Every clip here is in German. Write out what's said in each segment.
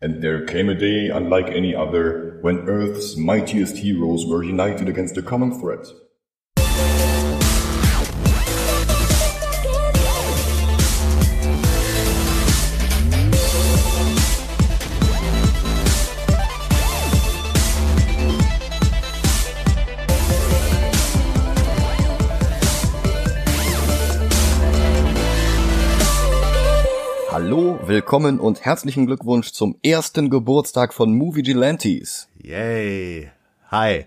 And there came a day unlike any other when Earth's mightiest heroes were united against a common threat. Willkommen und herzlichen Glückwunsch zum ersten Geburtstag von Movie Gelantes. Yay. Hi.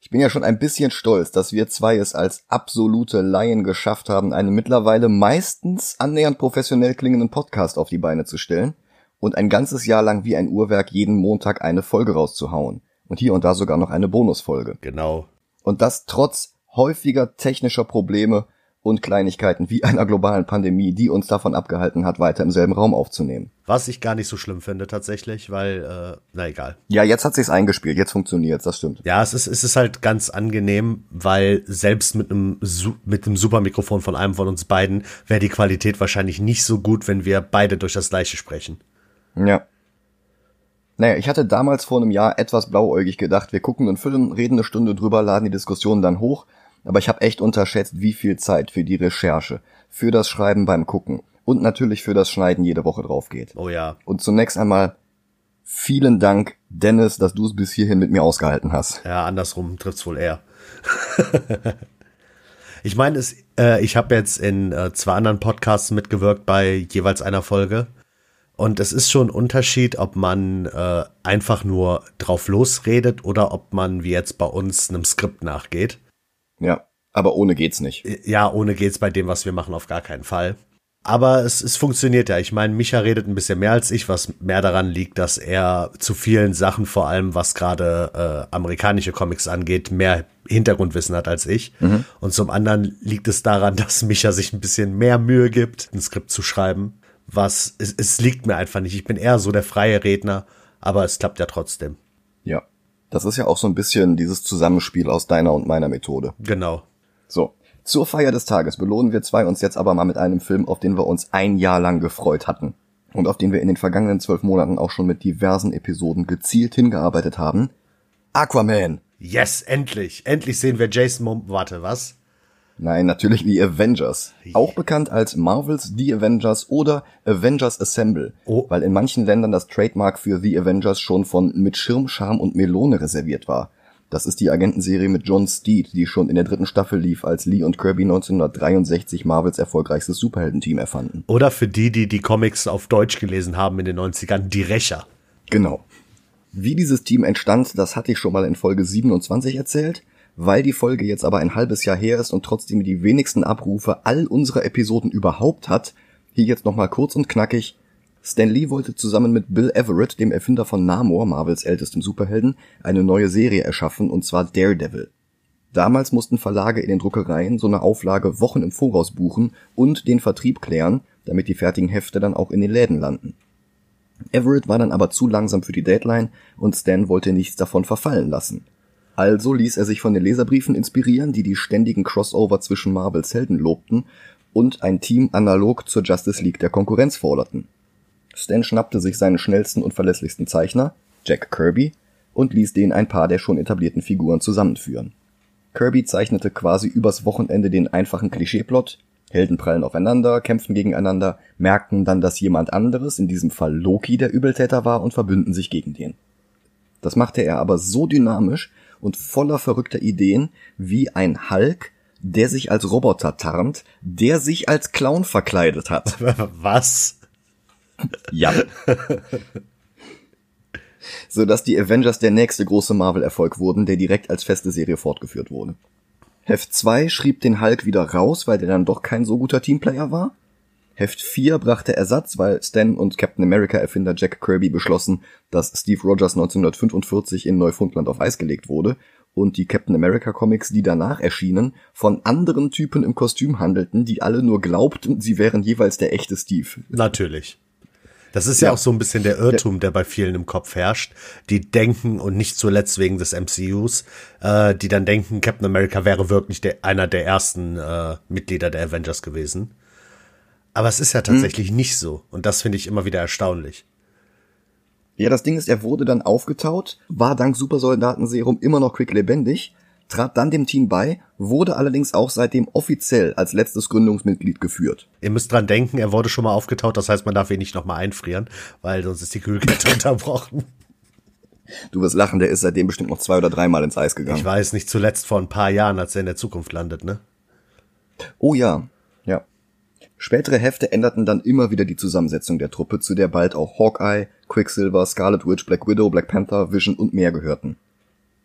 Ich bin ja schon ein bisschen stolz, dass wir zwei es als absolute Laien geschafft haben, einen mittlerweile meistens annähernd professionell klingenden Podcast auf die Beine zu stellen und ein ganzes Jahr lang wie ein Uhrwerk jeden Montag eine Folge rauszuhauen. Und hier und da sogar noch eine Bonusfolge. Genau. Und das trotz häufiger technischer Probleme und Kleinigkeiten wie einer globalen Pandemie, die uns davon abgehalten hat, weiter im selben Raum aufzunehmen. Was ich gar nicht so schlimm finde tatsächlich, weil, äh, na egal. Ja, jetzt hat sich's eingespielt, jetzt funktioniert's, das stimmt. Ja, es ist, es ist halt ganz angenehm, weil selbst mit einem, mit einem Supermikrofon von einem von uns beiden wäre die Qualität wahrscheinlich nicht so gut, wenn wir beide durch das gleiche sprechen. Ja. Naja, ich hatte damals vor einem Jahr etwas blauäugig gedacht, wir gucken einen Film, reden eine Stunde drüber, laden die Diskussion dann hoch, aber ich habe echt unterschätzt, wie viel Zeit für die Recherche, für das Schreiben beim Gucken und natürlich für das Schneiden jede Woche drauf geht. Oh ja. Und zunächst einmal vielen Dank, Dennis, dass du es bis hierhin mit mir ausgehalten hast. Ja, andersrum trifft's wohl eher. ich meine, äh, ich habe jetzt in äh, zwei anderen Podcasts mitgewirkt bei jeweils einer Folge. Und es ist schon ein Unterschied, ob man äh, einfach nur drauf losredet oder ob man wie jetzt bei uns einem Skript nachgeht. Ja, aber ohne geht's nicht. Ja, ohne geht's bei dem, was wir machen, auf gar keinen Fall. Aber es, es funktioniert ja. Ich meine, Micha redet ein bisschen mehr als ich, was mehr daran liegt, dass er zu vielen Sachen, vor allem was gerade äh, amerikanische Comics angeht, mehr Hintergrundwissen hat als ich. Und zum anderen liegt es daran, dass Micha sich ein bisschen mehr Mühe gibt, ein Skript zu schreiben. Was es, es liegt mir einfach nicht. Ich bin eher so der freie Redner, aber es klappt ja trotzdem. Das ist ja auch so ein bisschen dieses Zusammenspiel aus deiner und meiner Methode. Genau. So. Zur Feier des Tages belohnen wir zwei uns jetzt aber mal mit einem Film, auf den wir uns ein Jahr lang gefreut hatten. Und auf den wir in den vergangenen zwölf Monaten auch schon mit diversen Episoden gezielt hingearbeitet haben. Aquaman. Yes, endlich. Endlich sehen wir Jason Mom Warte, was? Nein, natürlich die Avengers. Auch bekannt als Marvels The Avengers oder Avengers Assemble, Oh. weil in manchen Ländern das Trademark für The Avengers schon von mit Schirm, Charme und Melone reserviert war. Das ist die Agentenserie mit John Steed, die schon in der dritten Staffel lief, als Lee und Kirby 1963 Marvels erfolgreichstes Superheldenteam erfanden. Oder für die, die die Comics auf Deutsch gelesen haben in den 90ern, die Rächer. Genau. Wie dieses Team entstand, das hatte ich schon mal in Folge 27 erzählt. Weil die Folge jetzt aber ein halbes Jahr her ist und trotzdem die wenigsten Abrufe all unserer Episoden überhaupt hat, hier jetzt nochmal kurz und knackig. Stan Lee wollte zusammen mit Bill Everett, dem Erfinder von Namor, Marvels ältestem Superhelden, eine neue Serie erschaffen, und zwar Daredevil. Damals mussten Verlage in den Druckereien so eine Auflage Wochen im Voraus buchen und den Vertrieb klären, damit die fertigen Hefte dann auch in den Läden landen. Everett war dann aber zu langsam für die Deadline und Stan wollte nichts davon verfallen lassen. Also ließ er sich von den Leserbriefen inspirieren, die die ständigen Crossover zwischen Marvels Helden lobten und ein Team analog zur Justice League der Konkurrenz forderten. Stan schnappte sich seinen schnellsten und verlässlichsten Zeichner, Jack Kirby, und ließ den ein paar der schon etablierten Figuren zusammenführen. Kirby zeichnete quasi übers Wochenende den einfachen Klischeeplot, Helden prallen aufeinander, kämpfen gegeneinander, merken dann, dass jemand anderes, in diesem Fall Loki, der Übeltäter war und verbünden sich gegen den. Das machte er aber so dynamisch und voller verrückter Ideen wie ein Hulk, der sich als Roboter tarnt, der sich als Clown verkleidet hat. Was? Ja. so dass die Avengers der nächste große Marvel-Erfolg wurden, der direkt als feste Serie fortgeführt wurde. Heft 2 schrieb den Hulk wieder raus, weil der dann doch kein so guter Teamplayer war. Heft 4 brachte Ersatz, weil Stan und Captain America Erfinder Jack Kirby beschlossen, dass Steve Rogers 1945 in Neufundland auf Eis gelegt wurde und die Captain America Comics, die danach erschienen, von anderen Typen im Kostüm handelten, die alle nur glaubten, sie wären jeweils der echte Steve. Natürlich. Das ist ja, Ja. auch so ein bisschen der Irrtum, der bei vielen im Kopf herrscht. Die denken, und nicht zuletzt wegen des MCUs, äh, die dann denken, Captain America wäre wirklich der, einer der ersten äh, Mitglieder der Avengers gewesen. Aber es ist ja tatsächlich nicht so. Und das finde ich immer wieder erstaunlich. Ja, das Ding ist, er wurde dann aufgetaut, war dank Supersoldatenserum immer noch quick lebendig, trat dann dem Team bei, wurde allerdings auch seitdem offiziell als letztes Gründungsmitglied geführt. Ihr müsst dran denken, er wurde schon mal aufgetaut, das heißt, man darf ihn nicht nochmal einfrieren, weil sonst ist die Kühlkette unterbrochen. Du wirst lachen, der ist seitdem bestimmt noch zwei oder dreimal ins Eis gegangen. Ich weiß, nicht zuletzt vor ein paar Jahren, als er in der Zukunft landet, ne? Oh ja. Spätere Hefte änderten dann immer wieder die Zusammensetzung der Truppe, zu der bald auch Hawkeye, Quicksilver, Scarlet Witch, Black Widow, Black Panther, Vision und mehr gehörten.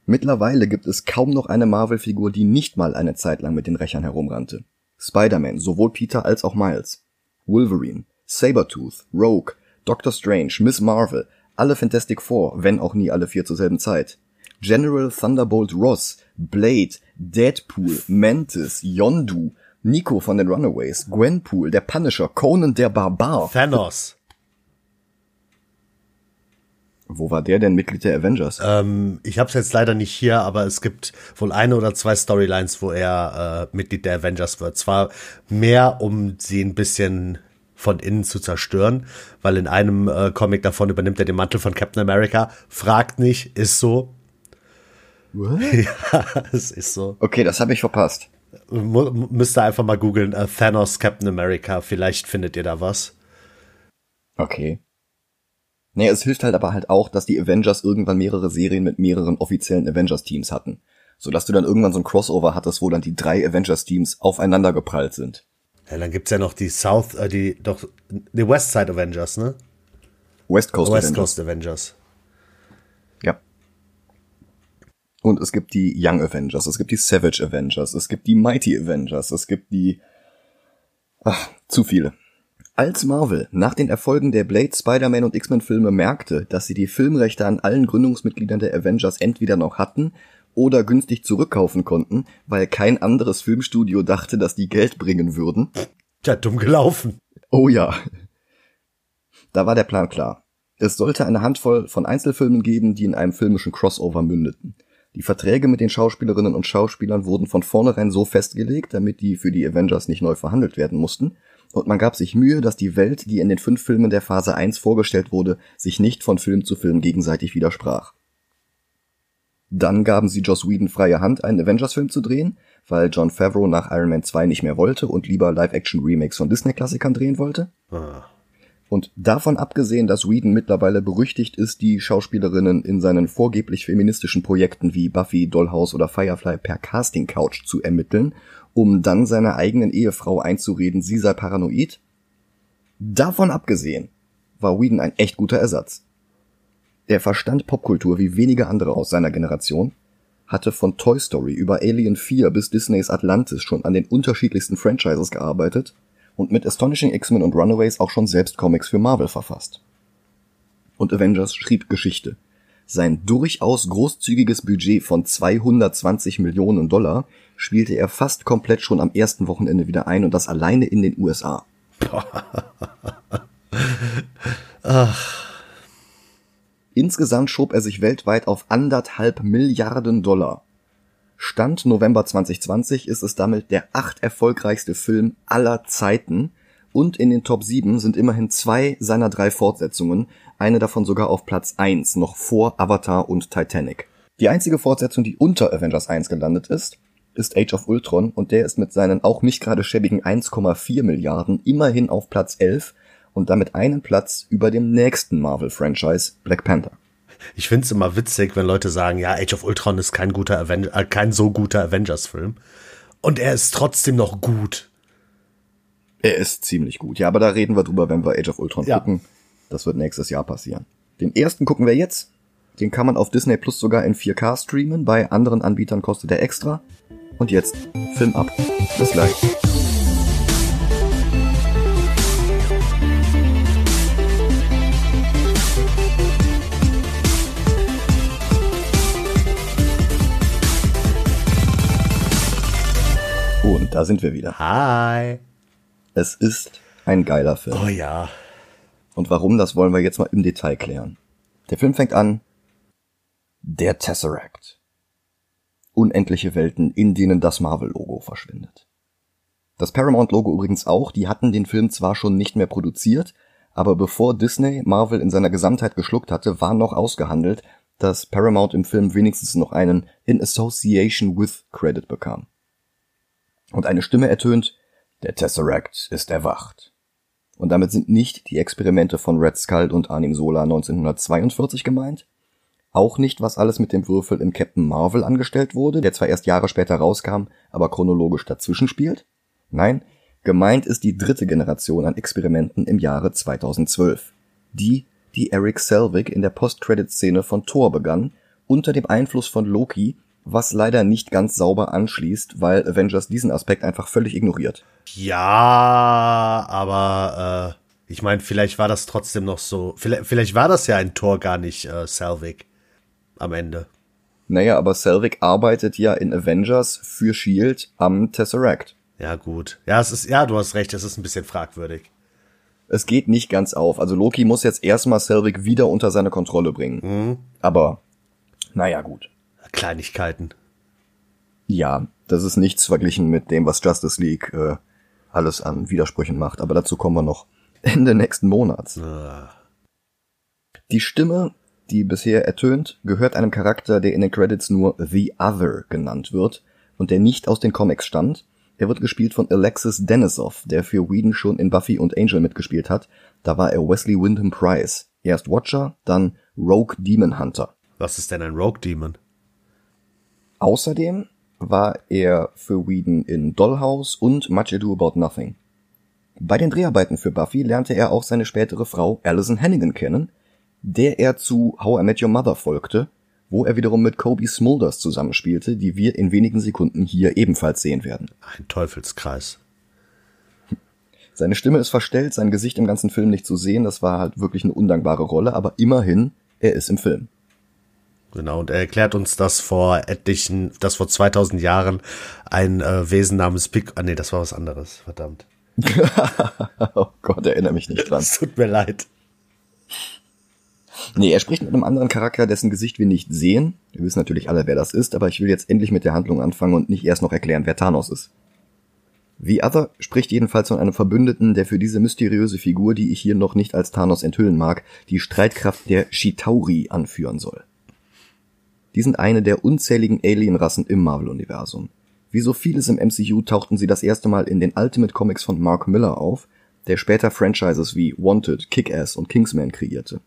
Mittlerweile gibt es kaum noch eine Marvel-Figur, die nicht mal eine Zeit lang mit den Rächern herumrannte. Spider-Man, sowohl Peter als auch Miles. Wolverine, Sabertooth, Rogue, Doctor Strange, Miss Marvel, alle Fantastic Four, wenn auch nie alle vier zur selben Zeit. General Thunderbolt Ross, Blade, Deadpool, Mantis, Yondu, Nico von den Runaways, Gwenpool, der Punisher, Conan der Barbar. Thanos. Wo war der denn Mitglied der Avengers? Ähm, ich habe es jetzt leider nicht hier, aber es gibt wohl eine oder zwei Storylines, wo er äh, Mitglied der Avengers wird. Zwar mehr, um sie ein bisschen von innen zu zerstören, weil in einem äh, Comic davon übernimmt er den Mantel von Captain America. Fragt nicht, ist so. What? ja, es ist so. Okay, das habe ich verpasst. Müsst ihr einfach mal googeln, äh, Thanos Captain America, vielleicht findet ihr da was. Okay. Nee, es hilft halt aber halt auch, dass die Avengers irgendwann mehrere Serien mit mehreren offiziellen Avengers-Teams hatten. Sodass du dann irgendwann so ein Crossover hattest, wo dann die drei Avengers-Teams aufeinander geprallt sind. Ja, dann gibt's ja noch die South, äh, die, doch, die West Side Avengers, ne? West Coast West Avengers. Coast Avengers. Ja. Und es gibt die Young Avengers, es gibt die Savage Avengers, es gibt die Mighty Avengers, es gibt die... Ach, zu viele. Als Marvel nach den Erfolgen der Blade, Spider-Man und X-Men-Filme merkte, dass sie die Filmrechte an allen Gründungsmitgliedern der Avengers entweder noch hatten oder günstig zurückkaufen konnten, weil kein anderes Filmstudio dachte, dass die Geld bringen würden. Tja, dumm gelaufen. Oh ja. Da war der Plan klar. Es sollte eine Handvoll von Einzelfilmen geben, die in einem filmischen Crossover mündeten. Die Verträge mit den Schauspielerinnen und Schauspielern wurden von vornherein so festgelegt, damit die für die Avengers nicht neu verhandelt werden mussten, und man gab sich Mühe, dass die Welt, die in den fünf Filmen der Phase 1 vorgestellt wurde, sich nicht von Film zu Film gegenseitig widersprach. Dann gaben sie Joss Whedon freie Hand, einen Avengers-Film zu drehen, weil John Favreau nach Iron Man 2 nicht mehr wollte und lieber Live-Action-Remakes von Disney-Klassikern drehen wollte. Ah. Und davon abgesehen, dass Whedon mittlerweile berüchtigt ist, die Schauspielerinnen in seinen vorgeblich feministischen Projekten wie Buffy, Dollhouse oder Firefly per Casting Couch zu ermitteln, um dann seiner eigenen Ehefrau einzureden, sie sei paranoid. Davon abgesehen war Whedon ein echt guter Ersatz. Er verstand Popkultur wie wenige andere aus seiner Generation, hatte von Toy Story über Alien 4 bis Disneys Atlantis schon an den unterschiedlichsten Franchises gearbeitet und mit Astonishing X-Men und Runaways auch schon selbst Comics für Marvel verfasst. Und Avengers schrieb Geschichte. Sein durchaus großzügiges Budget von 220 Millionen Dollar spielte er fast komplett schon am ersten Wochenende wieder ein und das alleine in den USA. Insgesamt schob er sich weltweit auf anderthalb Milliarden Dollar. Stand November 2020 ist es damit der acht erfolgreichste Film aller Zeiten und in den Top 7 sind immerhin zwei seiner drei Fortsetzungen, eine davon sogar auf Platz 1, noch vor Avatar und Titanic. Die einzige Fortsetzung, die unter Avengers 1 gelandet ist, ist Age of Ultron und der ist mit seinen auch nicht gerade schäbigen 1,4 Milliarden immerhin auf Platz 11 und damit einen Platz über dem nächsten Marvel-Franchise Black Panther. Ich find's immer witzig, wenn Leute sagen, ja, Age of Ultron ist kein guter Aven äh, kein so guter Avengers-Film. Und er ist trotzdem noch gut. Er ist ziemlich gut. Ja, aber da reden wir drüber, wenn wir Age of Ultron Ja. gucken. Das wird nächstes Jahr passieren. Den ersten gucken wir jetzt. Den kann man auf Disney Plus sogar in 4K streamen. Bei anderen Anbietern kostet er extra. Und jetzt Film ab. Bis gleich. Und da sind wir wieder. Hi. Es ist ein geiler Film. Oh ja. Und warum, das wollen wir jetzt mal im Detail klären. Der Film fängt an. Der Tesseract. Unendliche Welten, in denen das Marvel-Logo verschwindet. Das Paramount-Logo übrigens auch, die hatten den Film zwar schon nicht mehr produziert, Aber bevor Disney Marvel in seiner Gesamtheit geschluckt hatte, war noch ausgehandelt, dass Paramount im Film wenigstens noch einen In Association with Credit bekam. Und eine Stimme ertönt, der Tesseract ist erwacht. Und damit sind nicht die Experimente von Red Skull und Anim Sola 1942 gemeint, auch nicht, was alles mit dem Würfel in Captain Marvel angestellt wurde, der zwar erst Jahre später rauskam, aber chronologisch dazwischen spielt. Nein, gemeint ist die dritte Generation an Experimenten im Jahre 2012. Die, die Eric Selvig in der Post-Credit-Szene von Thor begann, unter dem Einfluss von Loki, was leider nicht ganz sauber anschließt, weil Avengers diesen Aspekt einfach völlig ignoriert. Ja, aber äh, ich meine, vielleicht war das trotzdem noch so. Vielleicht, vielleicht war das ja ein Tor gar nicht äh, Selvig am Ende. Naja, aber Selvig arbeitet ja in Avengers für Shield am Tesseract. Ja, gut. Ja, es ist, ja, du hast recht, es ist ein bisschen fragwürdig. Es geht nicht ganz auf. Also Loki muss jetzt erstmal Selvig wieder unter seine Kontrolle bringen. Mhm. Aber, naja, gut. Kleinigkeiten. Ja, das ist nichts verglichen mit dem, was Justice League äh, alles an Widersprüchen macht. Aber dazu kommen wir noch Ende nächsten Monats. Äh, Die Stimme, die bisher ertönt, gehört einem Charakter, der in den Credits nur The Other genannt wird und der nicht aus den Comics stammt. Er wird gespielt von Alexis Denisov, der für Whedon schon in Buffy und Angel mitgespielt hat. Da war er Wesley Wyndham Price. Erst Watcher, dann Rogue Demon Hunter. was ist denn ein Rogue Demon? Außerdem war er für Whedon in Dollhouse und Much Ado About Nothing. Bei den Dreharbeiten für Buffy lernte er auch seine spätere Frau Alison Hannigan kennen, der er zu How I Met Your Mother folgte, wo er wiederum mit Kobe Smulders zusammenspielte, die wir in wenigen Sekunden hier ebenfalls sehen werden. Ein Teufelskreis. Seine Stimme ist verstellt, sein Gesicht im ganzen Film nicht zu sehen, das war halt wirklich eine undankbare Rolle, aber immerhin, er ist im Film. Genau, und er erklärt uns, dass vor etlichen, dass vor 2000 Jahren ein äh, Wesen namens Pick, ah nee, das war was anderes, verdammt. oh Gott, erinnere mich nicht dran. Es tut mir leid. Nee, er spricht mit einem anderen Charakter, dessen Gesicht wir nicht sehen. Wir wissen natürlich alle, wer das ist, aber ich will jetzt endlich mit der Handlung anfangen und nicht erst noch erklären, wer Thanos ist. The Other spricht jedenfalls von einem Verbündeten, der für diese mysteriöse Figur, die ich hier noch nicht als Thanos enthüllen mag, die Streitkraft der Chitauri anführen soll. Die sind eine der unzähligen Alienrassen im Marvel-Universum. Wie so vieles im MCU tauchten sie das erste Mal in den Ultimate Comics von Mark Miller auf, der später Franchises wie Wanted, Kick-Ass und Kingsman kreierte.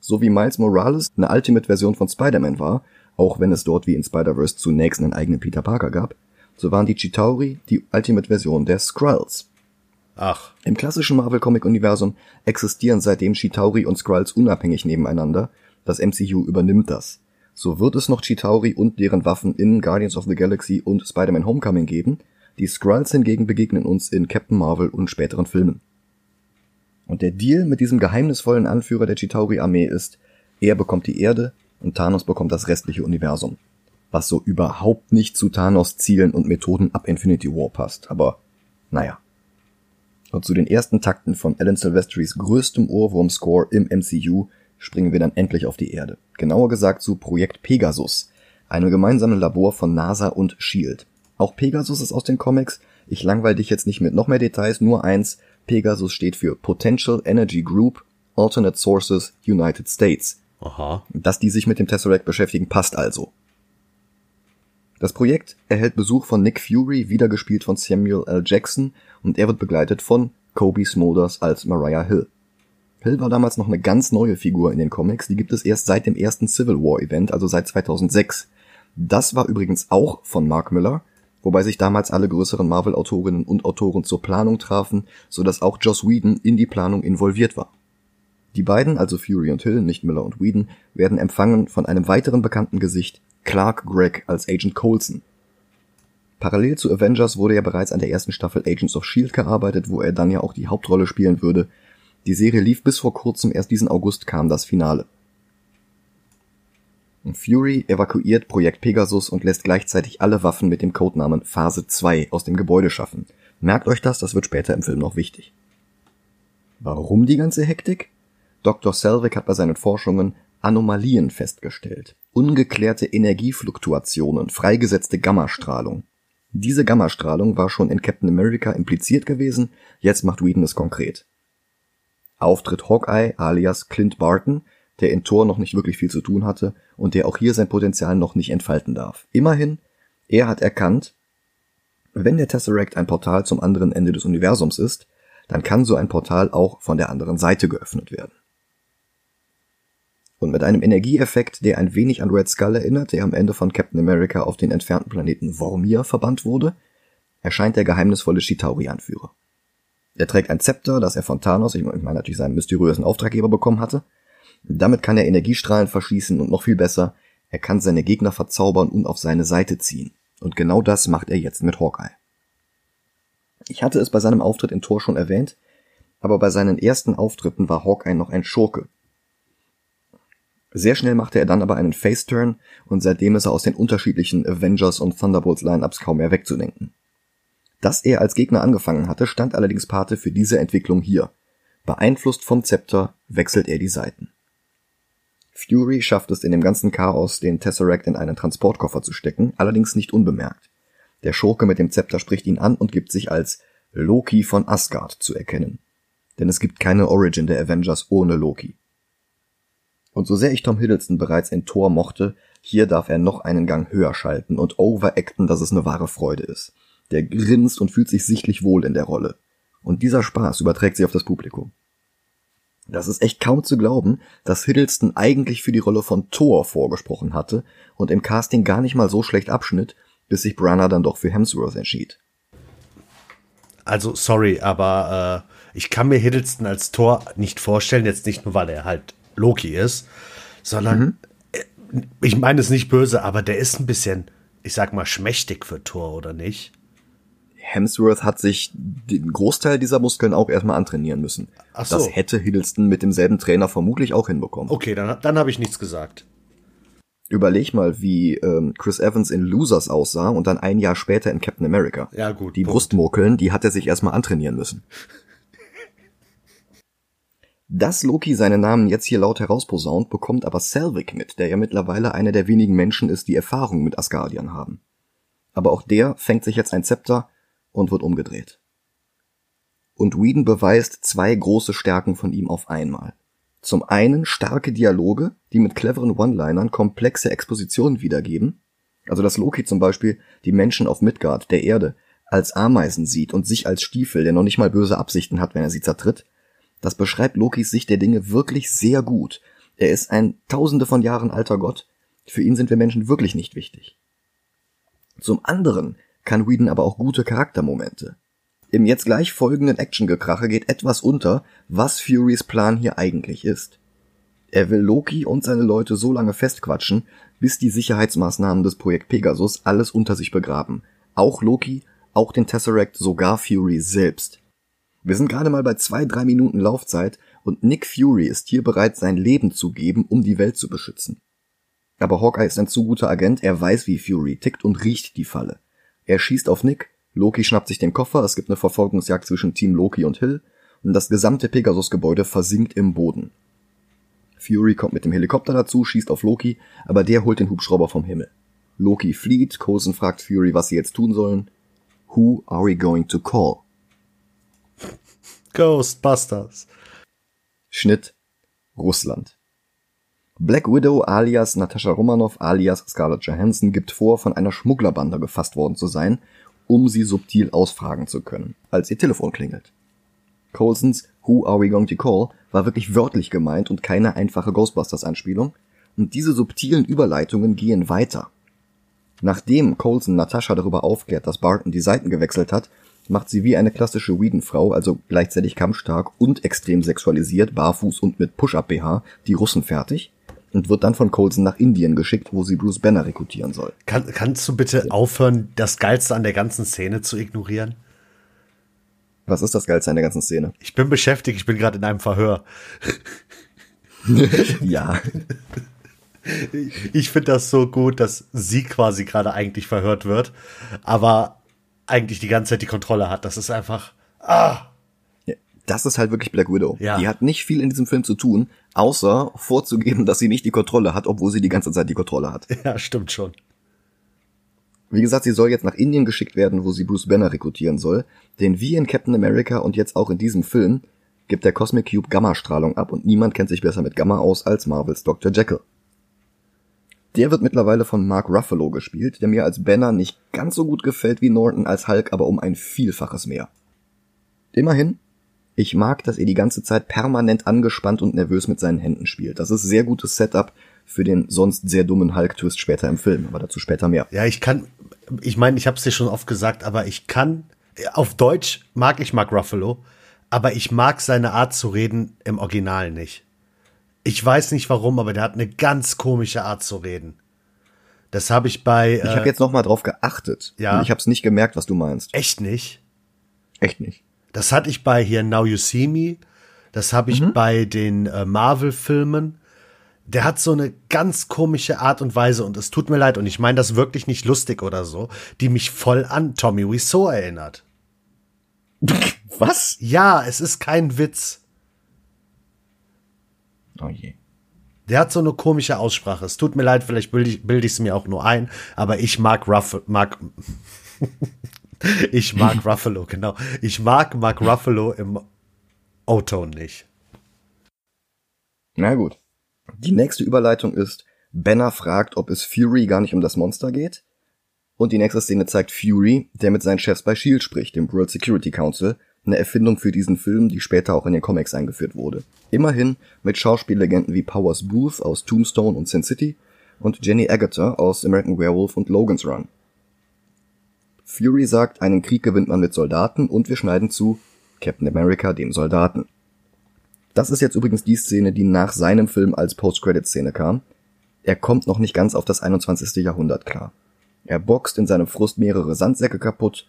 So wie Miles Morales eine Ultimate-Version von Spider-Man war, auch wenn es dort wie in Spider-Verse zunächst einen eigenen Peter Parker gab, so waren die Chitauri die Ultimate-Version der Skrulls. Ach, Im klassischen Marvel-Comic-Universum existieren seitdem Chitauri und Skrulls unabhängig nebeneinander. Das MCU übernimmt das. So wird es noch Chitauri und deren Waffen in Guardians of the Galaxy und Spider-Man Homecoming geben. Die Skrulls hingegen begegnen uns in Captain Marvel und späteren Filmen. Und der Deal mit diesem geheimnisvollen Anführer der Chitauri-Armee ist, er bekommt die Erde und Thanos bekommt das restliche Universum. Was so überhaupt nicht zu Thanos Zielen und Methoden ab Infinity War passt, aber naja. Und zu den ersten Takten von Alan Silvestris größtem Ohrwurm-Score im MCU springen wir dann endlich auf die Erde. Genauer gesagt zu Projekt Pegasus, einem gemeinsamen Labor von NASA und SHIELD. Auch Pegasus ist aus den Comics. Ich langweil dich jetzt nicht mit noch mehr Details, nur eins. Pegasus steht für Potential Energy Group, Alternate Sources, United States. aha. Dass die sich mit dem Tesseract beschäftigen, passt also. Das Projekt erhält Besuch von Nick Fury, wieder gespielt von Samuel L. Jackson, und er wird begleitet von Kobe Smulders als Mariah Hill. Hill war damals noch eine ganz neue Figur in den Comics, die gibt es erst seit dem ersten Civil War Event, also seit 2006. Das war übrigens auch von Mark Miller, wobei sich damals alle größeren Marvel-Autorinnen und Autoren zur Planung trafen, so dass auch Joss Whedon in die Planung involviert war. Die beiden, also Fury und Hill, nicht Miller und Whedon, werden empfangen von einem weiteren bekannten Gesicht, Clark Gregg als Agent Coulson. Parallel zu Avengers wurde ja bereits an der ersten Staffel Agents of S.H.I.E.L.D. gearbeitet, wo er dann ja auch die Hauptrolle spielen würde. Die Serie lief bis vor kurzem, erst diesen August kam das Finale. Fury evakuiert Projekt Pegasus und lässt gleichzeitig alle Waffen mit dem Codenamen Phase 2 aus dem Gebäude schaffen. Merkt euch das, das wird später im Film noch wichtig. Warum die ganze Hektik? Dr. Selvig hat bei seinen Forschungen Anomalien festgestellt. Ungeklärte Energiefluktuationen, freigesetzte Gammastrahlung. Diese Gammastrahlung war schon in Captain America impliziert gewesen, jetzt macht Whedon es konkret. Auftritt Hawkeye alias Clint Barton, der in Thor noch nicht wirklich viel zu tun hatte und der auch hier sein Potenzial noch nicht entfalten darf. Immerhin, er hat erkannt, wenn der Tesseract ein Portal zum anderen Ende des Universums ist, dann kann so ein Portal auch von der anderen Seite geöffnet werden. Und mit einem Energieeffekt, der ein wenig an Red Skull erinnert, der am Ende von Captain America auf den entfernten Planeten Vormir verbannt wurde, erscheint der geheimnisvolle Chitauri-Anführer. Er trägt ein Zepter, das er von Thanos, ich meine natürlich seinen mysteriösen Auftraggeber bekommen hatte. Damit kann er Energiestrahlen verschießen und noch viel besser, er kann seine Gegner verzaubern und auf seine Seite ziehen. Und genau das macht er jetzt mit Hawkeye. Ich hatte es bei seinem Auftritt in Tor schon erwähnt, aber bei seinen ersten Auftritten war Hawkeye noch ein Schurke. Sehr schnell machte er dann aber einen Face-Turn und seitdem ist er aus den unterschiedlichen Avengers und Thunderbolts Lineups kaum mehr wegzudenken. Dass er als Gegner angefangen hatte, stand allerdings Pate für diese Entwicklung hier. Beeinflusst vom Zepter wechselt er die Seiten. Fury schafft es in dem ganzen Chaos, den Tesseract in einen Transportkoffer zu stecken, allerdings nicht unbemerkt. Der Schurke mit dem Zepter spricht ihn an und gibt sich als Loki von Asgard zu erkennen. Denn es gibt keine Origin der Avengers ohne Loki. Und so sehr ich Tom Hiddleston bereits in Thor mochte, hier darf er noch einen Gang höher schalten und overacten, dass es eine wahre Freude ist. Der grinst und fühlt sich sichtlich wohl in der Rolle. Und dieser Spaß überträgt sich auf das Publikum. Das ist echt kaum zu glauben, dass Hiddleston eigentlich für die Rolle von Thor vorgesprochen hatte und im Casting gar nicht mal so schlecht abschnitt, bis sich Branagh dann doch für Hemsworth entschied. Also, sorry, aber äh, ich kann mir Hiddleston als Thor nicht vorstellen, jetzt nicht nur, weil er halt Loki ist, sondern mhm. äh, ich meine es nicht böse, aber der ist ein bisschen, ich sag mal, schmächtig für Thor, oder nicht? Hemsworth hat sich den Großteil dieser Muskeln auch erstmal antrainieren müssen. Ach so. Das hätte Hiddleston mit demselben Trainer vermutlich auch hinbekommen. Okay, dann, dann habe ich nichts gesagt. Überleg mal, wie ähm, Chris Evans in Losers aussah und dann ein Jahr später in Captain America. Ja, gut. Die Punkt. Brustmurkeln, die hat er sich erstmal antrainieren müssen. Dass Loki seinen Namen jetzt hier laut herausposaunt, bekommt aber Selvig mit, der ja mittlerweile einer der wenigen Menschen ist, die Erfahrung mit Asgardian haben. Aber auch der fängt sich jetzt ein Zepter und wird umgedreht. Und Whedon beweist zwei große Stärken von ihm auf einmal. Zum einen starke Dialoge, die mit cleveren One-Linern komplexe Expositionen wiedergeben. Also dass Loki zum Beispiel die Menschen auf Midgard, der Erde, als Ameisen sieht und sich als Stiefel, der noch nicht mal böse Absichten hat, wenn er sie zertritt. Das beschreibt Lokis Sicht der Dinge wirklich sehr gut. Er ist ein tausende von Jahren alter Gott. Für ihn sind wir Menschen wirklich nicht wichtig. Zum anderen kann Whedon aber auch gute Charaktermomente. Im jetzt gleich folgenden Actiongekrache geht etwas unter, was Furys Plan hier eigentlich ist. Er will Loki und seine Leute so lange festquatschen, bis die Sicherheitsmaßnahmen des Projekt Pegasus alles unter sich begraben. Auch Loki, auch den Tesseract, sogar Fury selbst. Wir sind gerade mal bei zwei, drei Minuten Laufzeit und Nick Fury ist hier bereit, sein Leben zu geben, um die Welt zu beschützen. Aber Hawkeye ist ein zu guter Agent, er weiß, wie Fury tickt und riecht die Falle. Er schießt auf Nick, Loki schnappt sich den Koffer, es gibt eine Verfolgungsjagd zwischen Team Loki und Hill und das gesamte Pegasus-Gebäude versinkt im Boden. Fury kommt mit dem Helikopter dazu, schießt auf Loki, aber der holt den Hubschrauber vom Himmel. Loki flieht, Coulson fragt Fury, was sie jetzt tun sollen. Who are we going to call? Ghostbusters. Schnitt Russland. Black Widow alias Natascha Romanoff alias Scarlett Johansson gibt vor, von einer Schmugglerbande gefasst worden zu sein, um sie subtil ausfragen zu können, als ihr Telefon klingelt. Colsons Who Are We Going to Call war wirklich wörtlich gemeint und keine einfache Ghostbusters-Anspielung, und diese subtilen Überleitungen gehen weiter. Nachdem Colson Natascha darüber aufklärt, dass Barton die Seiten gewechselt hat, macht sie wie eine klassische Whedon-Frau, also gleichzeitig kampfstark und extrem sexualisiert, barfuß und mit Push-Up-BH, die Russen fertig und wird dann von Colson nach Indien geschickt, wo sie Bruce Banner rekrutieren soll. Kann, kannst du bitte aufhören, das Geilste an der ganzen Szene zu ignorieren? Was ist das Geilste an der ganzen Szene? Ich bin beschäftigt, ich bin gerade in einem Verhör. ja. Ich finde das so gut, dass sie quasi gerade eigentlich verhört wird, aber eigentlich die ganze Zeit die Kontrolle hat. Das ist einfach. Ah! Das ist halt wirklich Black Widow. Ja. Die hat nicht viel in diesem Film zu tun, außer vorzugeben, dass sie nicht die Kontrolle hat, obwohl sie die ganze Zeit die Kontrolle hat. Ja, stimmt schon. Wie gesagt, sie soll jetzt nach Indien geschickt werden, wo sie Bruce Banner rekrutieren soll, denn wie in Captain America und jetzt auch in diesem Film gibt der Cosmic Cube Gammastrahlung ab und niemand kennt sich besser mit Gamma aus als Marvels Dr. Jekyll. Der wird mittlerweile von Mark Ruffalo gespielt, der mir als Banner nicht ganz so gut gefällt wie Norton als Hulk, aber um ein Vielfaches mehr. Immerhin, ich mag, dass er die ganze Zeit permanent angespannt und nervös mit seinen Händen spielt. Das ist sehr gutes Setup für den sonst sehr dummen Hulk-Twist später im Film, aber dazu später mehr. Ja, ich kann, ich meine, ich habe es dir schon oft gesagt, aber ich kann, auf Deutsch mag ich Mark Ruffalo, aber ich mag seine Art zu reden im Original nicht. Ich weiß nicht warum, aber der hat eine ganz komische Art zu reden. Das habe ich bei. Ich habe äh, jetzt noch mal drauf geachtet. Ja. Und ich habe es nicht gemerkt, was du meinst. Echt nicht? Echt nicht. Das hatte ich bei hier Now You See Me. Das habe ich mhm. bei den äh, Marvel-Filmen. Der hat so eine ganz komische Art und Weise und es tut mir leid und ich meine das wirklich nicht lustig oder so, die mich voll an Tommy Wiseau erinnert. Was? Ja, es ist kein Witz. Oh je. Der hat so eine komische Aussprache. Es tut mir leid, vielleicht bilde ich, bild ich es mir auch nur ein, aber ich mag Ruff, mag, ich mag Ruffalo, genau. Ich mag Mark Ruffalo im O-Tone nicht. Na gut. Die nächste Überleitung ist, Banner fragt, ob es Fury gar nicht um das Monster geht. Und die nächste Szene zeigt Fury, der mit seinen Chefs bei S.H.I.E.L.D. spricht, dem World Security Council, eine Erfindung für diesen Film, die später auch in den Comics eingeführt wurde. Immerhin mit Schauspiellegenden wie Powers Booth aus Tombstone und Sin City und Jenny Agutter aus American Werewolf und Logan's Run. Fury sagt, einen Krieg gewinnt man mit Soldaten und wir schneiden zu Captain America dem Soldaten. Das ist jetzt übrigens die Szene, die nach seinem Film als Post-Credit-Szene kam. Er kommt noch nicht ganz auf das 21. Jahrhundert klar. Er boxt in seinem Frust mehrere Sandsäcke kaputt,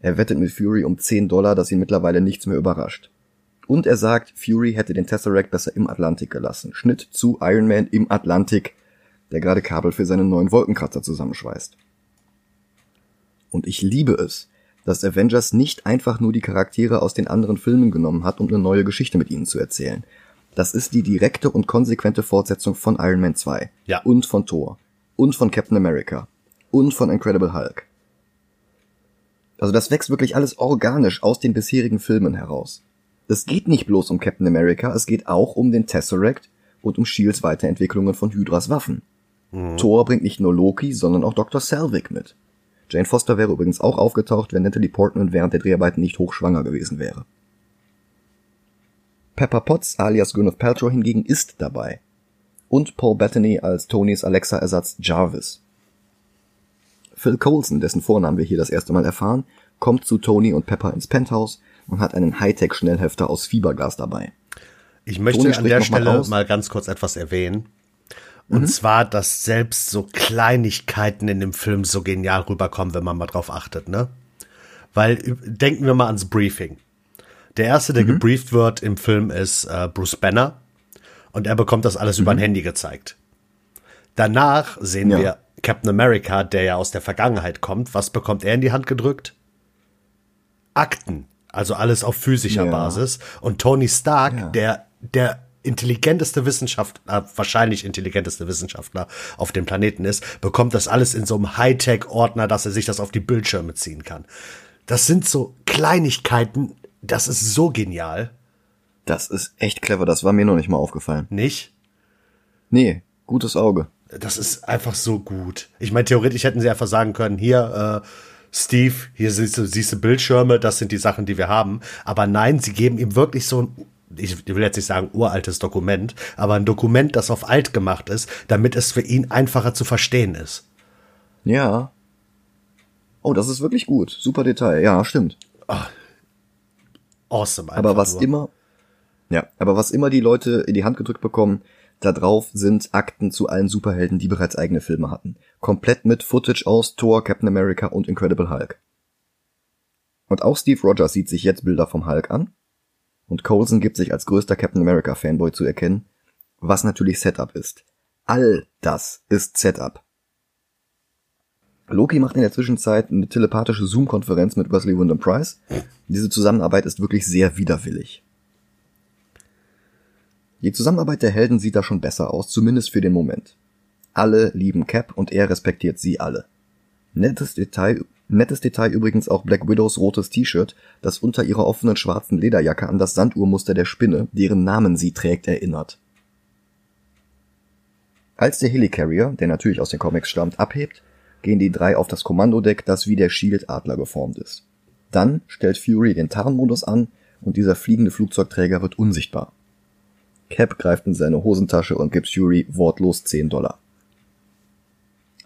er wettet mit Fury um 10 Dollar, dass ihn mittlerweile nichts mehr überrascht. Und er sagt, Fury hätte den Tesseract besser im Atlantik gelassen. Schnitt zu Iron Man im Atlantik, der gerade Kabel für seinen neuen Wolkenkratzer zusammenschweißt. Und ich liebe es, dass Avengers nicht einfach nur die Charaktere aus den anderen Filmen genommen hat, um eine neue Geschichte mit ihnen zu erzählen. Das ist die direkte und konsequente Fortsetzung von Iron Man 2. Ja. Und von Thor. Und von Captain America. Und von Incredible Hulk. Also das wächst wirklich alles organisch aus den bisherigen Filmen heraus. Es geht nicht bloß um Captain America, es geht auch um den Tesseract und um Shields Weiterentwicklungen von Hydras Waffen. Mhm. Thor bringt nicht nur Loki, sondern auch Dr. Selvig mit. Jane Foster wäre übrigens auch aufgetaucht, wenn Natalie Portman während der Dreharbeiten nicht hochschwanger gewesen wäre. Pepper Potts alias Gwyneth Paltrow hingegen ist dabei. Und Paul Bettany als Tonys Alexa-Ersatz Jarvis. Phil Coulson, dessen Vornamen wir hier das erste Mal erfahren, kommt zu Tony und Pepper ins Penthouse und hat einen Hightech-Schnellhefter aus Fiberglas dabei. Ich möchte an der Stelle mal, mal, ganz kurz etwas erwähnen. Und mhm. zwar, dass selbst so Kleinigkeiten in dem Film so genial rüberkommen, wenn man mal drauf achtet, ne? Weil, denken wir mal ans Briefing. Der erste, der mhm. gebrieft wird im Film, ist äh, Bruce Banner. Und er bekommt das alles mhm. über ein Handy gezeigt. Danach sehen ja. wir Captain America, der ja aus der Vergangenheit kommt, was bekommt er in die Hand gedrückt? Akten, also alles auf physischer ja. Basis. Und Tony Stark, ja. der, der intelligenteste Wissenschaftler, wahrscheinlich intelligenteste Wissenschaftler auf dem Planeten ist, bekommt das alles in so einem Hightech-Ordner, dass er sich das auf die Bildschirme ziehen kann. Das sind so Kleinigkeiten, das ist so genial. Das ist echt clever, das war mir noch nicht mal aufgefallen. Nicht? Nee, gutes Auge das ist einfach so gut. Ich meine, theoretisch hätten sie einfach sagen können, hier, äh, Steve, hier siehst du, siehst du Bildschirme, das sind die Sachen, die wir haben. Aber nein, sie geben ihm wirklich so ein, ich will jetzt nicht sagen uraltes Dokument, aber ein Dokument, das auf alt gemacht ist, damit es für ihn einfacher zu verstehen ist. Ja. Oh, das ist wirklich gut. Super Detail. Ja, stimmt. Ach, awesome. Aber was nur. immer, ja, aber was immer die Leute in die Hand gedrückt bekommen, da drauf sind Akten zu allen Superhelden, die bereits eigene Filme hatten. Komplett mit Footage aus Thor, Captain America und Incredible Hulk. Und auch Steve Rogers sieht sich jetzt Bilder vom Hulk an. Und Coulson gibt sich als größter Captain America Fanboy zu erkennen, was natürlich Setup ist. All das ist Setup. Loki macht in der Zwischenzeit eine telepathische Zoom-Konferenz mit Wesley Wyndham Price. Diese Zusammenarbeit ist wirklich sehr widerwillig. Die Zusammenarbeit der Helden sieht da schon besser aus, zumindest für den Moment. Alle lieben Cap und er respektiert sie alle. Nettes Detail, Nettes Detail übrigens auch Black Widows rotes T-Shirt, das unter ihrer offenen schwarzen Lederjacke an das Sanduhrmuster der Spinne, deren Namen sie trägt, erinnert. Als der Helicarrier, der natürlich aus den Comics stammt, abhebt, gehen die drei auf das Kommandodeck, das wie der Shield-Adler geformt ist. Dann stellt Fury den Tarnmodus an und dieser fliegende Flugzeugträger wird unsichtbar. Cap greift in seine Hosentasche und gibt Fury wortlos 10 Dollar.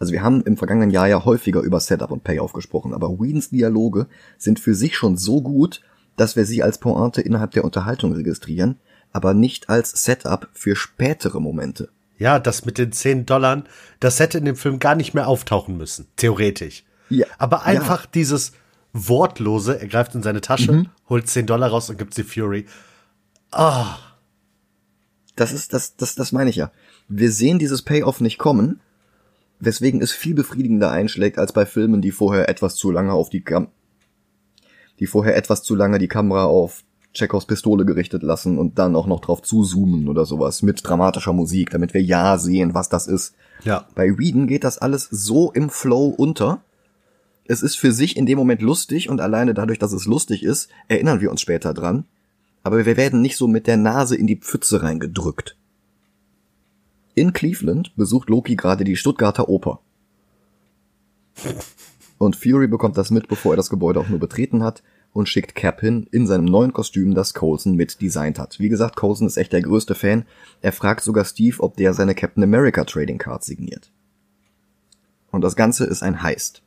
Also wir haben im vergangenen Jahr ja häufiger über Setup und Payoff gesprochen, aber Whedons Dialoge sind für sich schon so gut, dass wir sie als Pointe innerhalb der Unterhaltung registrieren, aber nicht als Setup für spätere Momente. Ja, das mit den 10 Dollar, das hätte in dem Film gar nicht mehr auftauchen müssen, theoretisch. Ja, Aber einfach ja. dieses Wortlose, er greift in seine Tasche, Mhm. holt 10 Dollar raus und gibt sie Fury. Das ist, das, das, das meine ich ja. Wir sehen dieses Payoff nicht kommen, weswegen es viel befriedigender einschlägt als bei Filmen, die vorher etwas zu lange auf die Kam die vorher etwas zu lange die Kamera auf Chekhovs Pistole gerichtet lassen und dann auch noch drauf zuzoomen oder sowas mit dramatischer Musik, damit wir ja sehen, was das ist. Ja. Bei Whedon geht das alles so im Flow unter. Es ist für sich in dem Moment lustig und alleine dadurch, dass es lustig ist, erinnern wir uns später dran. Aber wir werden nicht so mit der Nase in die Pfütze reingedrückt. In Cleveland besucht Loki gerade die Stuttgarter Oper. Und Fury bekommt das mit, bevor er das Gebäude auch nur betreten hat und schickt Cap hin in seinem neuen Kostüm, das Coulson mit designt hat. Wie gesagt, Coulson ist echt der größte Fan. Er fragt sogar Steve, ob der seine Captain America Trading Card signiert. Und das Ganze ist ein Heist.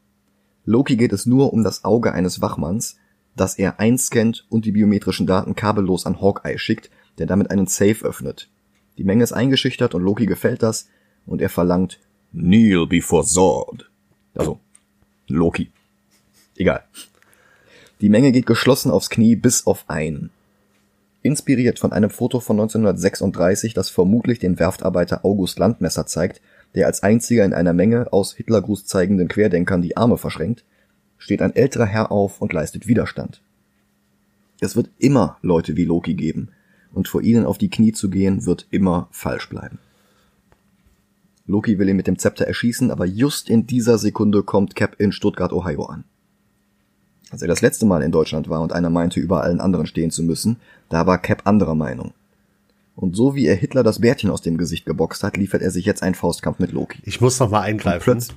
Loki geht es nur um das Auge eines Wachmanns, das er einscannt und die biometrischen Daten kabellos an Hawkeye schickt, der damit einen Safe öffnet. Die Menge ist eingeschüchtert und Loki gefällt das und er verlangt Kneel before Zod. Also Loki. Egal. Die Menge geht geschlossen aufs Knie bis auf einen. Inspiriert von einem Foto von 1936, das vermutlich den Werftarbeiter August Landmesser zeigt, der als einziger in einer Menge aus Hitlergruß zeigenden Querdenkern die Arme verschränkt, steht ein älterer Herr auf und leistet Widerstand. Es wird immer Leute wie Loki geben, und vor ihnen auf die Knie zu gehen, wird immer falsch bleiben. Loki will ihn mit dem Zepter erschießen, aber just in dieser Sekunde kommt Cap in Stuttgart, Ohio an. Als er das letzte Mal in Deutschland war und einer meinte, über allen anderen stehen zu müssen, da war Cap anderer Meinung. Und so wie er Hitler das Bärtchen aus dem Gesicht geboxt hat, liefert er sich jetzt einen Faustkampf mit Loki. Ich muss noch mal eingreifen. Plötz-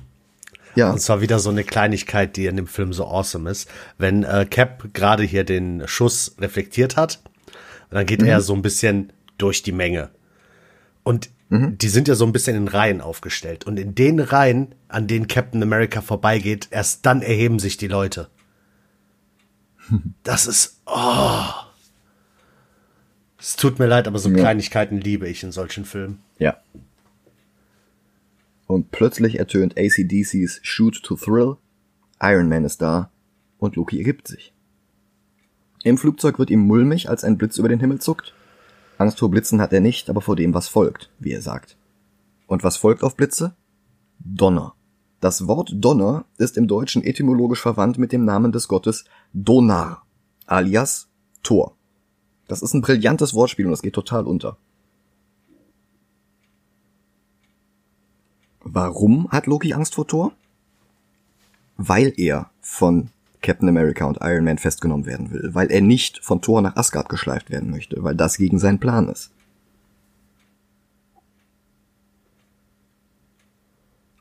Ja, Und zwar wieder so eine Kleinigkeit, die in dem Film so awesome ist. Wenn äh, Cap gerade hier den Schuss reflektiert hat, dann geht er so ein bisschen durch die Menge. Und die sind ja so ein bisschen in Reihen aufgestellt. Und in den Reihen, an denen Captain America vorbeigeht, erst dann erheben sich die Leute. Das ist, oh. Es tut mir leid, aber so Ja. Kleinigkeiten liebe ich in solchen Filmen. Ja. Und plötzlich ertönt ACDCs Shoot to Thrill, Iron Man ist da und Loki ergibt sich. Im Flugzeug wird ihm mulmig, als ein Blitz über den Himmel zuckt. Angst vor Blitzen hat er nicht, aber vor dem, was folgt, wie er sagt. Und was folgt auf Blitze? Donner. Das Wort Donner ist im Deutschen etymologisch verwandt mit dem Namen des Gottes Donar, alias Thor. Das ist ein brillantes Wortspiel und das geht total unter. Warum hat Loki Angst vor Thor? Weil er von Captain America und Iron Man festgenommen werden will, weil er nicht von Thor nach Asgard geschleift werden möchte, weil das gegen seinen Plan ist.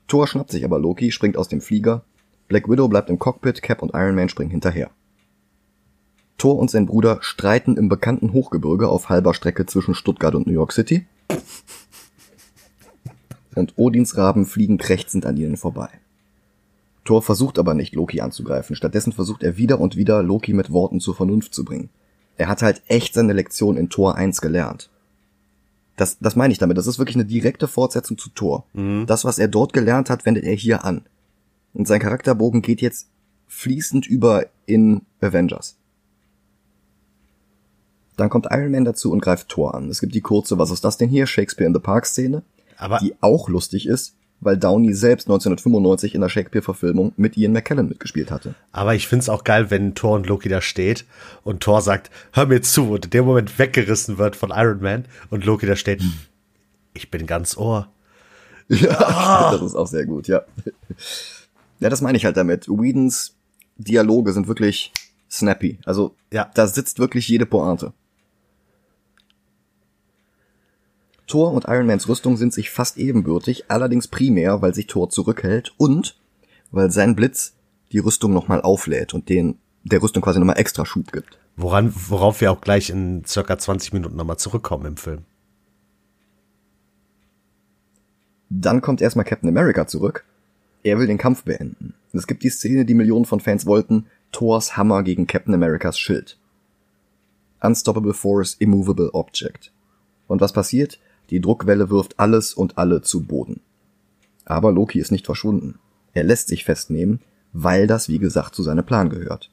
Thor schnappt sich aber Loki, springt aus dem Flieger, Black Widow bleibt im Cockpit, Cap und Iron Man springen hinterher. Thor und sein Bruder streiten im bekannten Hochgebirge auf halber Strecke zwischen Stuttgart und New York City. Und Odins Raben fliegen krächzend an ihnen vorbei. Thor versucht aber nicht, Loki anzugreifen. Stattdessen versucht er wieder und wieder, Loki mit Worten zur Vernunft zu bringen. Er hat halt echt seine Lektion in Thor 1 gelernt. Das, das meine ich damit. Das ist wirklich eine direkte Fortsetzung zu Thor. Das, was er dort gelernt hat, wendet er hier an. Und sein Charakterbogen geht jetzt fließend über in Avengers. Dann kommt Iron Man dazu und greift Thor an. Es gibt die kurze, was ist das denn hier? Shakespeare in the Park Szene, Aber die auch lustig ist, weil Downey selbst 1995 in der Shakespeare-Verfilmung mit Ian McKellen mitgespielt hatte. Aber ich find's auch geil, wenn Thor und Loki da steht und Thor sagt, hör mir zu und in dem Moment weggerissen wird von Iron Man und Loki da steht, ich bin ganz Ohr. Ja, das ist auch sehr gut, ja. Ja, das meine ich halt damit. Whedons Dialoge sind wirklich snappy. Also Ja. da sitzt wirklich jede Pointe. Thor und Iron Mans Rüstung sind sich fast ebenbürtig, allerdings primär, weil sich Thor zurückhält und weil sein Blitz die Rüstung nochmal auflädt und den der Rüstung quasi nochmal extra Schub gibt. Woran, worauf wir auch gleich in circa 20 Minuten nochmal zurückkommen im Film. Dann kommt erstmal Captain America zurück. Er will den Kampf beenden. Es gibt die Szene, die Millionen von Fans wollten, Thors Hammer gegen Captain Americas Schild. Unstoppable Force, Immovable Object. Und was passiert? Die Druckwelle wirft alles und alle zu Boden. Aber Loki ist nicht verschwunden. Er lässt sich festnehmen, weil das, wie gesagt, zu seinem Plan gehört.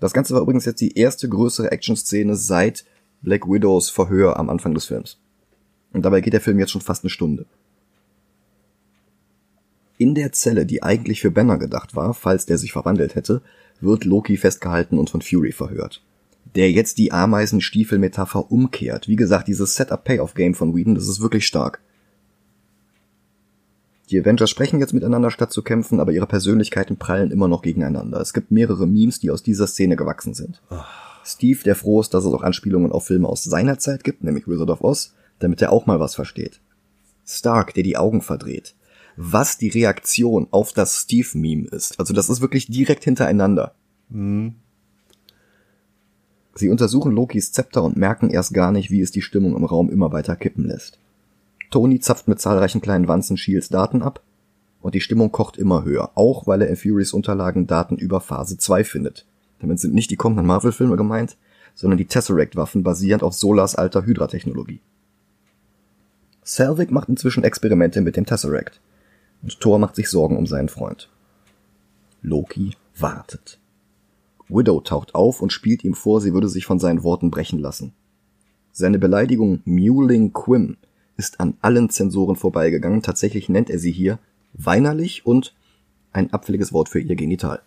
Das Ganze war übrigens jetzt die erste größere Action-Szene seit Black Widows Verhör am Anfang des Films. Und dabei geht der Film jetzt schon fast eine Stunde. In der Zelle, die eigentlich für Banner gedacht war, falls der sich verwandelt hätte, wird Loki festgehalten und von Fury verhört. Der jetzt die Ameisenstiefel-Metapher umkehrt. Wie gesagt, dieses Setup-Payoff-Game von Whedon, das ist wirklich stark. Die Avengers sprechen jetzt miteinander statt zu kämpfen, aber ihre Persönlichkeiten prallen immer noch gegeneinander. Es gibt mehrere Memes, die aus dieser Szene gewachsen sind. Steve, der froh ist, dass es auch Anspielungen auf Filme aus seiner Zeit gibt, nämlich Wizard of Oz, damit er auch mal was versteht. Stark, der die Augen verdreht. Was die Reaktion auf das Steve-Meme ist. Also das ist wirklich direkt hintereinander. Sie untersuchen Lokis Zepter und merken erst gar nicht, wie es die Stimmung im Raum immer weiter kippen lässt. Tony zapft mit zahlreichen kleinen Wanzen Shields Daten ab und die Stimmung kocht immer höher, auch weil er in Furys Unterlagen Daten über Phase 2 findet. Damit sind nicht die kommenden Marvel-Filme gemeint, sondern die Tesseract-Waffen basierend auf Solas alter Hydra-Technologie. Selvig macht inzwischen Experimente mit dem Tesseract und Thor macht sich Sorgen um seinen Freund. Loki wartet. Widow taucht auf und spielt ihm vor, sie würde sich von seinen Worten brechen lassen. Seine Beleidigung Mewling Quim ist an allen Zensoren vorbeigegangen. Tatsächlich nennt er sie hier weinerlich und ein abfälliges Wort für ihr Genital.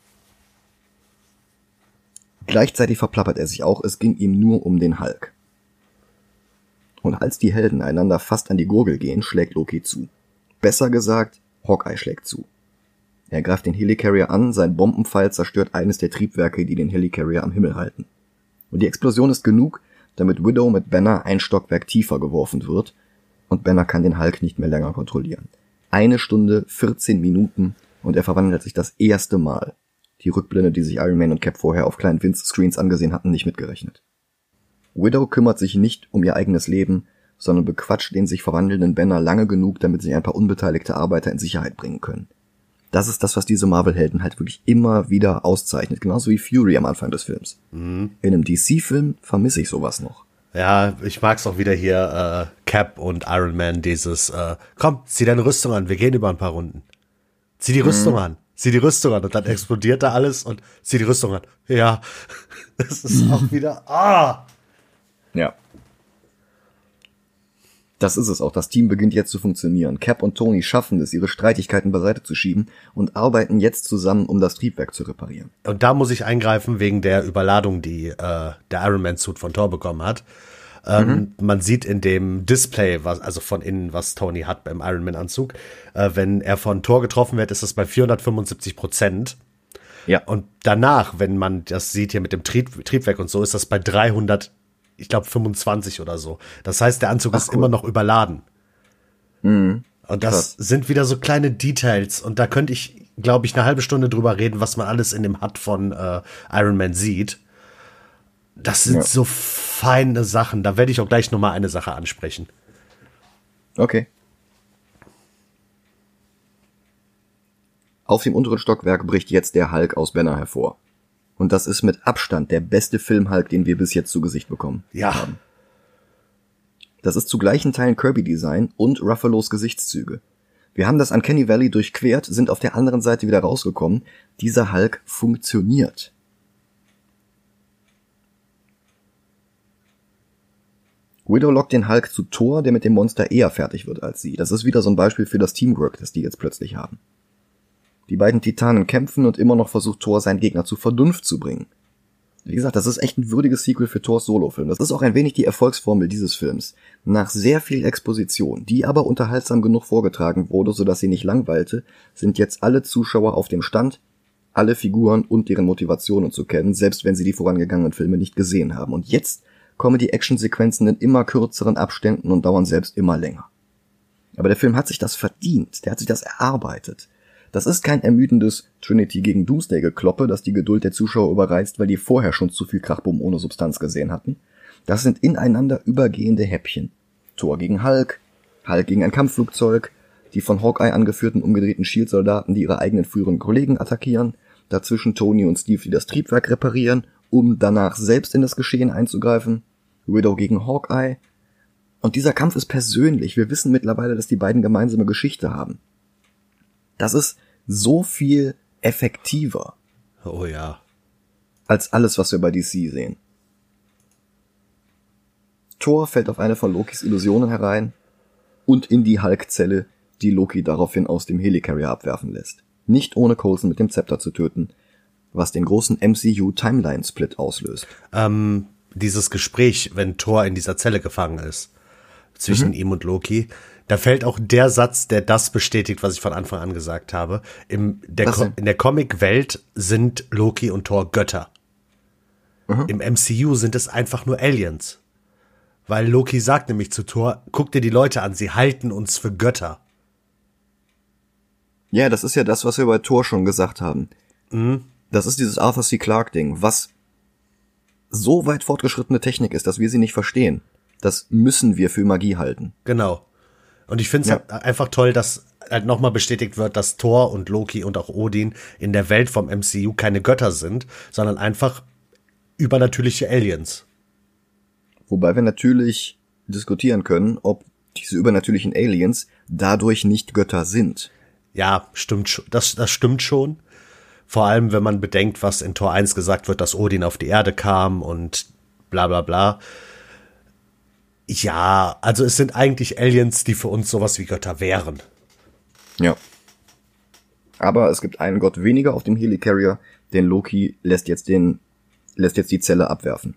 Gleichzeitig verplappert er sich auch, es ging ihm nur um den Hulk. Und als die Helden einander fast an die Gurgel gehen, schlägt Loki zu. Besser gesagt, Hawkeye schlägt zu. Er greift den Helicarrier an, sein Bombenpfeil zerstört eines der Triebwerke, die den Helicarrier am Himmel halten. Und die Explosion ist genug, damit Widow mit Banner ein Stockwerk tiefer geworfen wird und Banner kann den Hulk nicht mehr länger kontrollieren. Eine Stunde, 14 Minuten und er verwandelt sich das erste Mal. Die Rückblende, die sich Iron Man und Cap vorher auf kleinen Windscreens angesehen hatten, nicht mitgerechnet. Widow kümmert sich nicht um ihr eigenes Leben, sondern bequatscht den sich verwandelnden Banner lange genug, damit sie ein paar unbeteiligte Arbeiter in Sicherheit bringen können. Das ist das, was diese Marvel-Helden halt wirklich immer wieder auszeichnet, genauso wie Fury am Anfang des Films. In einem DC-Film vermisse ich sowas noch. Ja, ich mag's auch wieder hier, äh, Cap und Iron Man, dieses, äh, komm, zieh deine Rüstung an, wir gehen über ein paar Runden. Zieh die Rüstung an, zieh die Rüstung an und dann explodiert da alles und zieh die Rüstung an. Ja, das ist auch wieder, ah! Ja. Das ist es auch. Das Team beginnt jetzt zu funktionieren. Cap und Tony schaffen es, ihre Streitigkeiten beiseite zu schieben und arbeiten jetzt zusammen, um das Triebwerk zu reparieren. Und da muss ich eingreifen wegen der Überladung, die äh, der Iron Man Suit von Thor bekommen hat. Ähm, Man sieht in dem Display, was, also von innen, was Tony hat beim Iron Man Anzug, äh, wenn er von Thor getroffen wird, ist das bei 475 Prozent. Ja. Und danach, wenn man das sieht hier mit dem Trieb, Triebwerk und so, ist das bei 300, ich glaube 25 oder so. Das heißt, der Anzug ist cool. immer noch überladen. Und das krass. sind wieder so kleine Details. Und da könnte ich, glaube ich, eine halbe Stunde drüber reden, was man alles in dem Hut von äh, Iron Man sieht. Das sind Ja. so feine Sachen. Da werde ich auch gleich noch mal eine Sache ansprechen. Okay. Auf dem unteren Stockwerk bricht jetzt der Hulk aus Banner hervor. Und das ist mit Abstand der beste Film-Hulk, den wir bis jetzt zu Gesicht bekommen. Ja. Das ist zu gleichen Teilen Kirby-Design und Ruffalos Gesichtszüge. Wir haben das Uncanny Valley durchquert, sind auf der anderen Seite wieder rausgekommen. Dieser Hulk funktioniert. Widow lockt den Hulk zu Thor, der mit dem Monster eher fertig wird als sie. Das ist wieder so ein Beispiel für das Teamwork, das die jetzt plötzlich haben. Die beiden Titanen kämpfen und immer noch versucht Thor seinen Gegner zur Vernunft zu bringen. Wie gesagt, das ist echt ein würdiges Sequel für Thors Solofilm. Das ist auch ein wenig die Erfolgsformel dieses Films. Nach sehr viel Exposition, die aber unterhaltsam genug vorgetragen wurde, sodass sie nicht langweilte, sind jetzt alle Zuschauer auf dem Stand. alle Figuren und deren Motivationen zu kennen, selbst wenn sie die vorangegangenen Filme nicht gesehen haben. Und jetzt kommen die Actionsequenzen in immer kürzeren Abständen und dauern selbst immer länger. Aber der Film hat sich das verdient, der hat sich das erarbeitet. Das ist kein ermüdendes Trinity gegen Doomsday gekloppe, das die Geduld der Zuschauer überreizt, weil die vorher schon zu viel Krachbumm ohne Substanz gesehen hatten. Das sind ineinander übergehende Häppchen. Thor gegen Hulk, Hulk gegen ein Kampfflugzeug, die von Hawkeye angeführten umgedrehten Shield-Soldaten, die ihre eigenen früheren Kollegen attackieren, dazwischen Tony und Steve, die das Triebwerk reparieren, um danach selbst in das Geschehen einzugreifen, Widow gegen Hawkeye. Und dieser Kampf ist persönlich. Wir wissen mittlerweile, dass die beiden gemeinsame Geschichte haben. Das ist so viel effektiver. Oh ja. Als alles, was wir bei DC sehen. Thor fällt auf eine von Lokis Illusionen herein und in die Hulk-Zelle, die Loki daraufhin aus dem Helicarrier abwerfen lässt. Nicht ohne Coulson mit dem Zepter zu töten, was den großen MCU-Timeline-Split auslöst. Ähm, dieses Gespräch, wenn Thor in dieser Zelle gefangen ist, zwischen mhm. ihm und Loki, da fällt auch der Satz, der das bestätigt, was ich von Anfang an gesagt habe. Im, der in der Comic-Welt sind Loki und Thor Götter. Mhm. Im MCU sind es einfach nur Aliens. Weil Loki sagt nämlich zu Thor, guck dir die Leute an, sie halten uns für Götter. Ja, das ist ja das, was wir bei Thor schon gesagt haben. Mhm. Das ist dieses Arthur C. Clarke Ding, was so weit fortgeschrittene Technik ist, dass wir sie nicht verstehen. Das müssen wir für Magie halten. Genau. Und ich finde es ja. einfach toll, dass halt nochmal bestätigt wird, dass Thor und Loki und auch Odin in der Welt vom MCU keine Götter sind, sondern einfach übernatürliche Aliens. Wobei wir natürlich diskutieren können, ob diese übernatürlichen Aliens dadurch nicht Götter sind. Ja, stimmt, das, das stimmt schon. Vor allem, wenn man bedenkt, was in Tor 1 gesagt wird, dass Odin auf die Erde kam und bla bla bla. Ja, also es sind eigentlich Aliens, die für uns sowas wie Götter wären. Ja. Aber es gibt einen Gott weniger auf dem Helicarrier, denn Loki lässt jetzt den, lässt jetzt die Zelle abwerfen.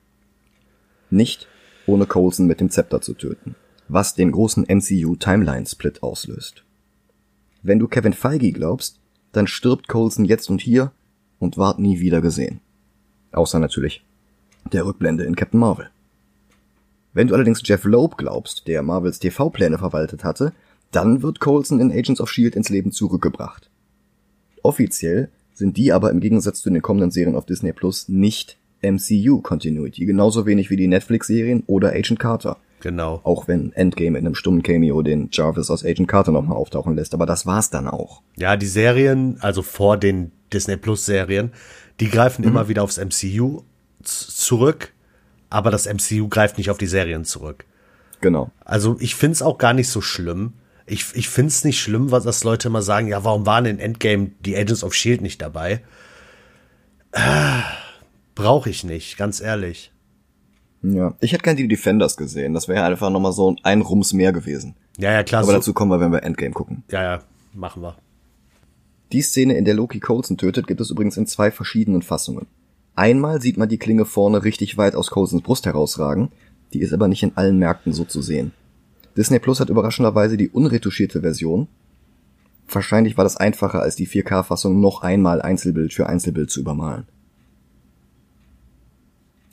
Nicht ohne Coulson mit dem Zepter zu töten, was den großen MCU Timeline Split auslöst. Wenn du Kevin Feige glaubst, dann stirbt Coulson jetzt und hier und ward nie wieder gesehen. Außer natürlich der Rückblende in Captain Marvel. Wenn du allerdings Jeff Loeb glaubst, der Marvels TV-Pläne verwaltet hatte, dann wird Coulson in Agents of S.H.I.E.L.D. ins Leben zurückgebracht. Offiziell sind die aber im Gegensatz zu den kommenden Serien auf Disney Plus nicht MCU-Continuity, genauso wenig wie die Netflix-Serien oder Agent Carter. Genau. Auch wenn Endgame in einem stummen Cameo den Jarvis aus Agent Carter nochmal auftauchen lässt, aber das war's dann auch. Ja, die Serien, also vor den Disney Plus Serien, die greifen mhm. immer wieder aufs MCU zurück, aber das MCU greift nicht auf die Serien zurück. Genau. Also ich find's auch gar nicht so schlimm. Ich, ich find's nicht schlimm, was das Leute immer sagen, ja, warum waren in Endgame die Agents of Shield nicht dabei? Äh, Brauche ich nicht, ganz ehrlich. Ja, ich hätte gerne die Defenders gesehen. Das wäre einfach nochmal so ein Rums mehr gewesen. Ja, ja, klar. Aber so dazu kommen wir, wenn wir Endgame gucken. Ja, ja, machen wir. Die Szene, in der Loki Coulson tötet, gibt es übrigens in zwei verschiedenen Fassungen. Einmal sieht man die Klinge vorne richtig weit aus Coulsons Brust herausragen, die ist aber nicht in allen Märkten so zu sehen. Disney Plus hat überraschenderweise die unretuschierte Version. Wahrscheinlich war das einfacher als die 4K-Fassung noch einmal Einzelbild für Einzelbild zu übermalen.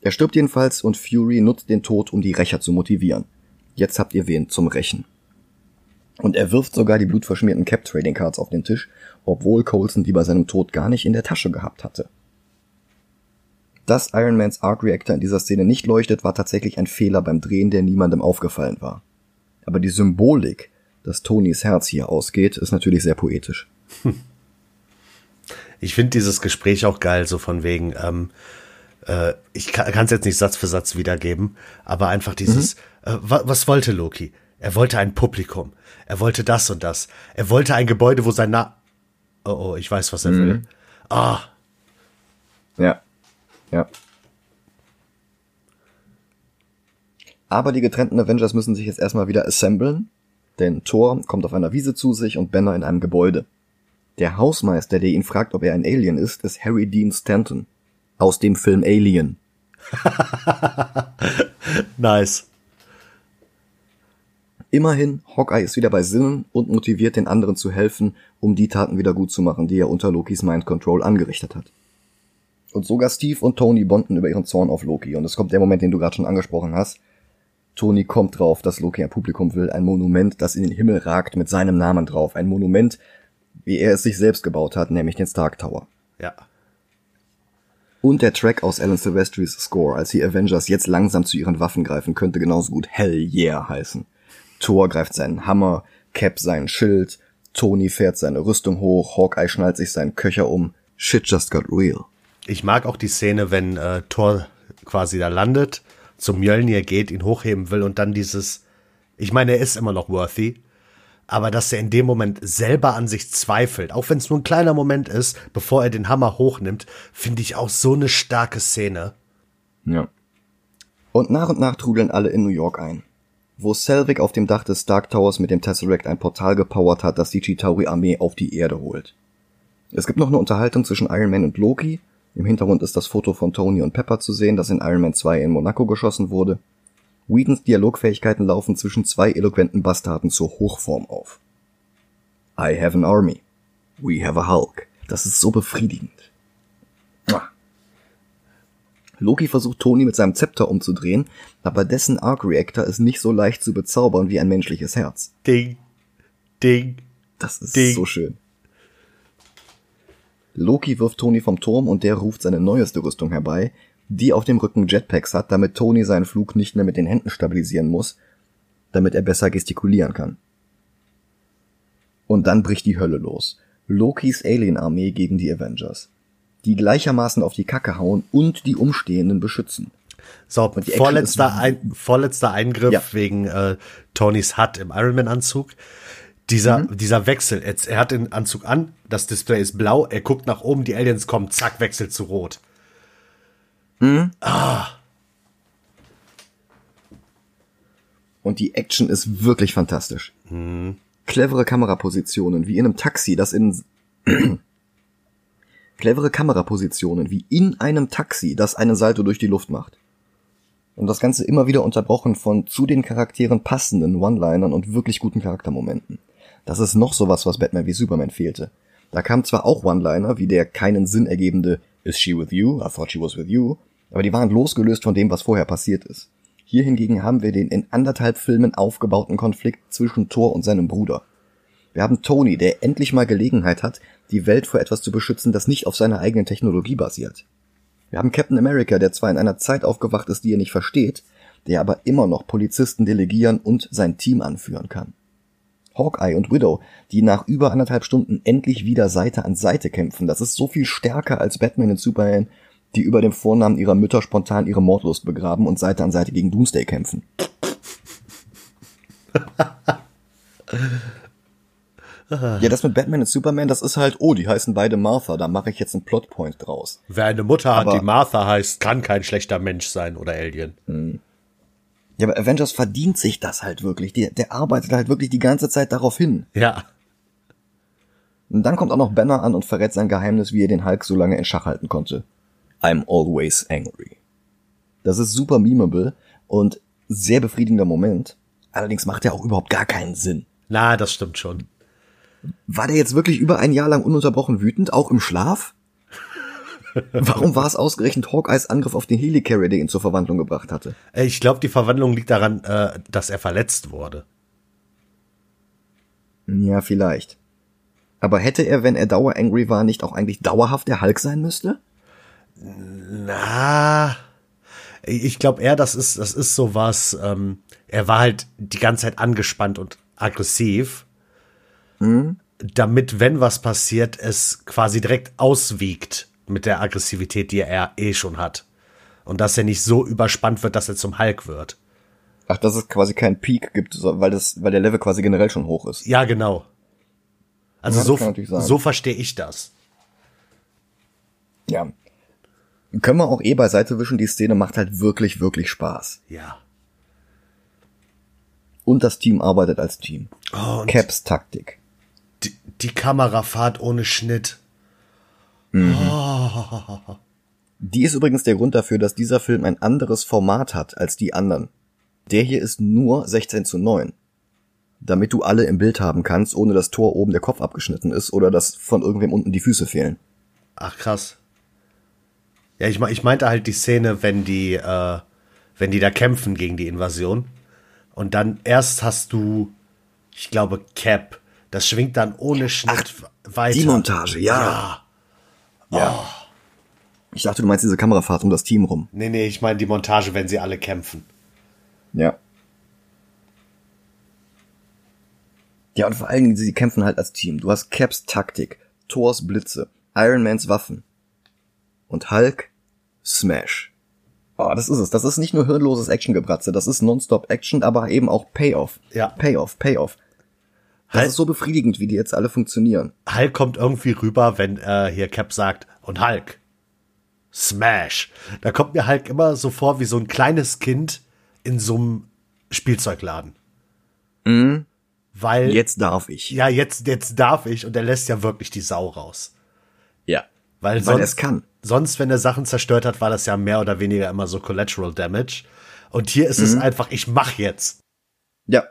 Er stirbt jedenfalls und Fury nutzt den Tod, um die Rächer zu motivieren. Jetzt habt ihr wen zum Rächen. Und er wirft sogar die blutverschmierten Cap Trading Cards auf den Tisch, obwohl Coulson die bei seinem Tod gar nicht in der Tasche gehabt hatte. Dass Iron Mans Arc Reactor in dieser Szene nicht leuchtet, war tatsächlich ein Fehler beim Drehen, der niemandem aufgefallen war. Aber die Symbolik, dass Tonys Herz hier ausgeht, ist natürlich sehr poetisch. Ich finde dieses Gespräch auch geil, so von wegen, ähm, äh, ich kann es jetzt nicht Satz für Satz wiedergeben, aber einfach dieses, mhm. äh, was, was wollte Loki? Er wollte ein Publikum. Er wollte das und das. Er wollte ein Gebäude, wo sein Na... Oh, oh, ich weiß, was er mhm. will. Ah. Ja. Ja. Aber die getrennten Avengers müssen sich jetzt erstmal wieder assemblen, denn Thor kommt auf einer Wiese zu sich und Banner in einem Gebäude. Der Hausmeister, der ihn fragt, ob er ein Alien ist, ist Harry Dean Stanton aus dem Film Alien. nice. Immerhin, Hawkeye ist wieder bei Sinnen und motiviert den anderen zu helfen, um die Taten wieder gut zu machen, die er unter Lokis Mind Control angerichtet hat. Und sogar Steve und Tony bonden über ihren Zorn auf Loki. Und es kommt der Moment, den du gerade schon angesprochen hast. Tony kommt drauf, dass Loki ein Publikum will, ein Monument, das in den Himmel ragt mit seinem Namen drauf. Ein Monument, wie er es sich selbst gebaut hat, nämlich den Stark Tower. Ja. Und der Track aus Alan Silvestris Score, als die Avengers jetzt langsam zu ihren Waffen greifen, könnte genauso gut Hell Yeah heißen. Thor greift seinen Hammer, Cap seinen Schild, Tony fährt seine Rüstung hoch, Hawkeye schnallt sich seinen Köcher um. Shit just got real. Ich mag auch die Szene, wenn äh, Thor quasi da landet, zum Mjölnir geht, ihn hochheben will und dann dieses, ich meine, er ist immer noch worthy, aber dass er in dem Moment selber an sich zweifelt, auch wenn es nur ein kleiner Moment ist, bevor er den Hammer hochnimmt, finde ich auch so eine starke Szene. Ja. Und nach und nach trudeln alle in New York ein. Wo Selvig auf dem Dach des Stark Towers mit dem Tesseract ein Portal gepowert hat, das die Chitauri-Armee auf die Erde holt. Es gibt noch eine Unterhaltung zwischen Iron Man und Loki, im Hintergrund ist das Foto von Tony und Pepper zu sehen, das in Iron Man 2 in Monaco geschossen wurde. Whedons Dialogfähigkeiten laufen zwischen zwei eloquenten Bastarden zur Hochform auf. I have an army. We have a Hulk. Das ist so befriedigend. Loki versucht Tony mit seinem Zepter umzudrehen, aber dessen Arc Reactor ist nicht so leicht zu bezaubern wie ein menschliches Herz. Ding. Ding. Das ist Ding. so schön. Loki wirft Tony vom Turm und der ruft seine neueste Rüstung herbei, die auf dem Rücken Jetpacks hat, damit Tony seinen Flug nicht mehr mit den Händen stabilisieren muss, damit er besser gestikulieren kann. Und dann bricht die Hölle los. Lokis Alien-Armee gegen die Avengers. Die gleichermaßen auf die Kacke hauen und die Umstehenden beschützen. So, vorletzter, ein, vorletzter Eingriff Ja. wegen äh, Tonys Hut im Iron Man Anzug. Dieser, Mhm. dieser Wechsel, er hat den Anzug an, das Display ist blau, er guckt nach oben, die Aliens kommen, zack, wechselt zu rot. Und die Action ist wirklich fantastisch. Clevere Kamerapositionen, wie in einem Taxi, das in clevere Kamerapositionen, wie in einem Taxi, das einen Salto durch die Luft macht. Und das Ganze immer wieder unterbrochen von zu den Charakteren passenden One-Linern und wirklich guten Charaktermomenten. Das ist noch sowas, was Batman wie Superman fehlte. Da kamen zwar auch One-Liner, wie der keinen Sinn ergebende Is she with you? I thought she was with you. Aber die waren losgelöst von dem, was vorher passiert ist. Hier hingegen haben wir den in anderthalb Filmen aufgebauten Konflikt zwischen Thor und seinem Bruder. Wir haben Tony, der endlich mal Gelegenheit hat, die Welt vor etwas zu beschützen, das nicht auf seiner eigenen Technologie basiert. Wir haben Captain America, der zwar in einer Zeit aufgewacht ist, die er nicht versteht, der aber immer noch Polizisten delegieren und sein Team anführen kann. Hawkeye und Widow, die nach über anderthalb Stunden endlich wieder Seite an Seite kämpfen. Das ist so viel stärker als Batman und Superman, die über dem Vornamen ihrer Mütter spontan ihre Mordlust begraben und Seite an Seite gegen Doomsday kämpfen. ja, das mit Batman und Superman, das ist halt, oh, die heißen beide Martha, da mache ich jetzt einen Plotpoint draus. Wer eine Mutter hat, Aber- die Martha heißt, kann kein schlechter Mensch sein oder Alien. Ja, aber Avengers verdient sich das halt wirklich. Der, der arbeitet halt wirklich die ganze Zeit darauf hin. Ja. Und dann kommt auch noch Banner an und verrät sein Geheimnis, wie er den Hulk so lange in Schach halten konnte. I'm always angry. Das ist super memeable und sehr befriedigender Moment. Allerdings macht er auch überhaupt gar keinen Sinn. Na, das stimmt schon. War der jetzt wirklich über ein Jahr lang ununterbrochen wütend, auch im Schlaf? Warum war es ausgerechnet Hawkeyes Angriff auf den Helicarrier, der ihn zur Verwandlung gebracht hatte? Äh, Ich glaube, die Verwandlung liegt daran, äh, dass er verletzt wurde. Ja, vielleicht. Aber hätte er, wenn er dauerangry war, nicht auch eigentlich dauerhaft der Hulk sein müsste? Na, ich glaube eher, das ist, das ist sowas, ähm, er war halt die ganze Zeit angespannt und aggressiv, damit, wenn was passiert, es quasi direkt auswiegt mit der Aggressivität, die er eh schon hat. Und dass er nicht so überspannt wird, dass er zum Hulk wird. Ach, dass es quasi keinen Peak gibt, weil das, weil der Level quasi generell schon hoch ist. Ja, genau. Also Ja, so, so verstehe ich das. Ja. Können wir auch eh beiseite wischen, die Szene macht halt wirklich, wirklich Spaß. Ja. Und das Team arbeitet als Team. Oh, Caps Taktik. die, die Kamerafahrt ohne Schnitt. Die ist übrigens der Grund dafür, dass dieser Film ein anderes Format hat als die anderen. Der hier ist nur 16 zu 9. damit du alle im Bild haben kannst, ohne dass Thor oben der Kopf abgeschnitten ist oder dass von irgendwem unten die Füße fehlen. Ach krass. Ja, ich, ich meinte halt die Szene, wenn die, äh, wenn die da kämpfen gegen die Invasion. Und dann erst hast du, ich glaube, Cap. Das schwingt dann ohne Schnitt Ach, weiter. Die Montage, ja. Ja. Ja. Oh. Ich dachte, du meinst diese Kamerafahrt um das Team rum. Nee, nee, ich meine die Montage, wenn sie alle kämpfen. Ja. Ja, und vor allen Dingen, sie kämpfen halt als Team. Du hast Caps Taktik, Thors Blitze, Iron Mans Waffen und Hulk Smash. Oh, das ist es. Das ist nicht nur hirnloses Actiongebratze, das ist Nonstop Action, aber eben auch Payoff. Ja. Payoff, Payoff. Das Hulk, ist so befriedigend, wie die jetzt alle funktionieren. Hulk kommt irgendwie rüber, wenn äh, hier Cap sagt, und Hulk, Smash. Da kommt mir Hulk immer so vor wie so ein kleines Kind in so einem Spielzeugladen. Mhm. Weil. Jetzt darf ich. Ja, jetzt, jetzt darf ich und er lässt ja wirklich die Sau raus. Ja. Weil, Weil es kann. Sonst, wenn er Sachen zerstört hat, war das ja mehr oder weniger immer so Collateral Damage. Und hier ist mhm. es einfach, ich mach jetzt. Ja.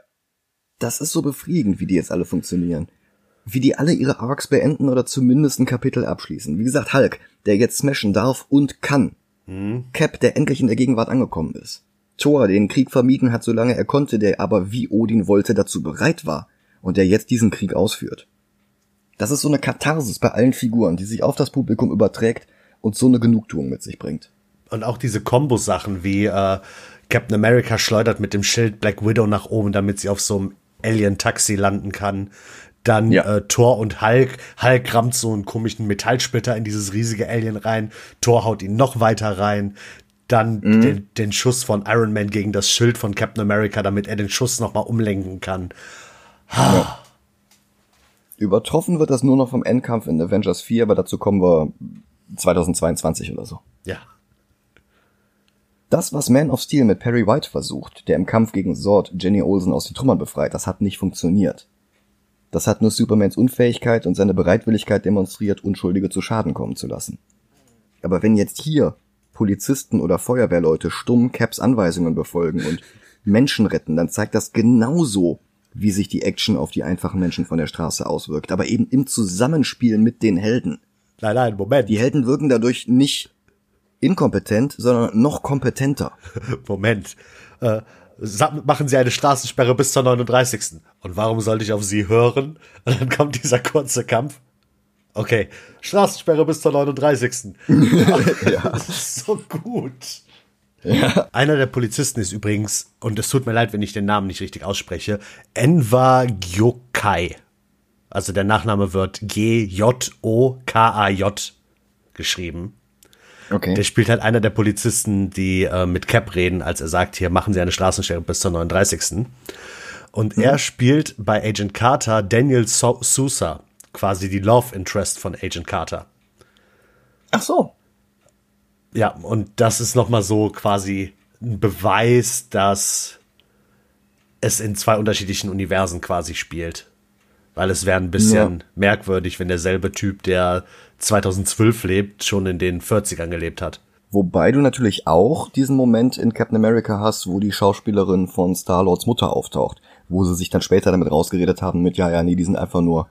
Das ist so befriedigend, wie die jetzt alle funktionieren. Wie die alle ihre Arcs beenden oder zumindest ein Kapitel abschließen. Wie gesagt, Hulk, der jetzt smashen darf und kann. Mhm. Cap, der endlich in der Gegenwart angekommen ist. Thor, der den Krieg vermieden hat, solange er konnte, der aber wie Odin wollte, dazu bereit war und der jetzt diesen Krieg ausführt. Das ist so eine Katharsis bei allen Figuren, die sich auf das Publikum überträgt und so eine Genugtuung mit sich bringt. Und auch diese Kombo-Sachen wie äh, Captain America schleudert mit dem Schild Black Widow nach oben, damit sie auf so einem Alien-Taxi landen kann. Dann ja. äh, Thor und Hulk. Hulk rammt so einen komischen Metallsplitter in dieses riesige Alien rein. Thor haut ihn noch weiter rein dann mhm. den, den Schuss von Iron Man gegen das Schild von Captain America, damit er den Schuss nochmal umlenken kann. Ja. Übertroffen wird das nur noch vom Endkampf in Avengers 4, aber dazu kommen wir 2022 oder so. Ja. Das, was Man of Steel mit Perry White versucht, der im Kampf gegen Sword Jenny Olsen aus den Trümmern befreit, das hat nicht funktioniert. Das hat nur Supermans Unfähigkeit und seine Bereitwilligkeit demonstriert, Unschuldige zu Schaden kommen zu lassen. Aber wenn jetzt hier Polizisten oder Feuerwehrleute stumm Caps Anweisungen befolgen und Menschen retten, dann zeigt das genauso, wie sich die Action auf die einfachen Menschen von der Straße auswirkt, aber eben im Zusammenspiel mit den Helden. Nein, nein, Moment. Die Helden wirken dadurch nicht inkompetent, sondern noch kompetenter. Moment. Äh, machen Sie eine Straßensperre bis zur 39. Und warum sollte ich auf Sie hören? Und dann kommt dieser kurze Kampf. Okay, Straßensperre bis zur 39. ja. Das ist so gut. Ja. Einer der Polizisten ist übrigens, und es tut mir leid, wenn ich den Namen nicht richtig ausspreche, Enva Gyokai. Also der Nachname wird G-J-O-K-A-J geschrieben. Okay. Der spielt halt einer der Polizisten, die äh, mit Cap reden, als er sagt, hier machen Sie eine Straßensperre bis zur 39. Und mhm. er spielt bei Agent Carter Daniel so Sousa quasi die Love Interest von Agent Carter. Ach so. Ja, und das ist nochmal so quasi ein Beweis, dass es in zwei unterschiedlichen Universen quasi spielt. Weil es wäre ein bisschen ja. merkwürdig, wenn derselbe Typ, der 2012 lebt, schon in den 40ern gelebt hat. Wobei du natürlich auch diesen Moment in Captain America hast, wo die Schauspielerin von Star-Lords Mutter auftaucht, wo sie sich dann später damit rausgeredet haben mit, ja, ja, nee, die sind einfach nur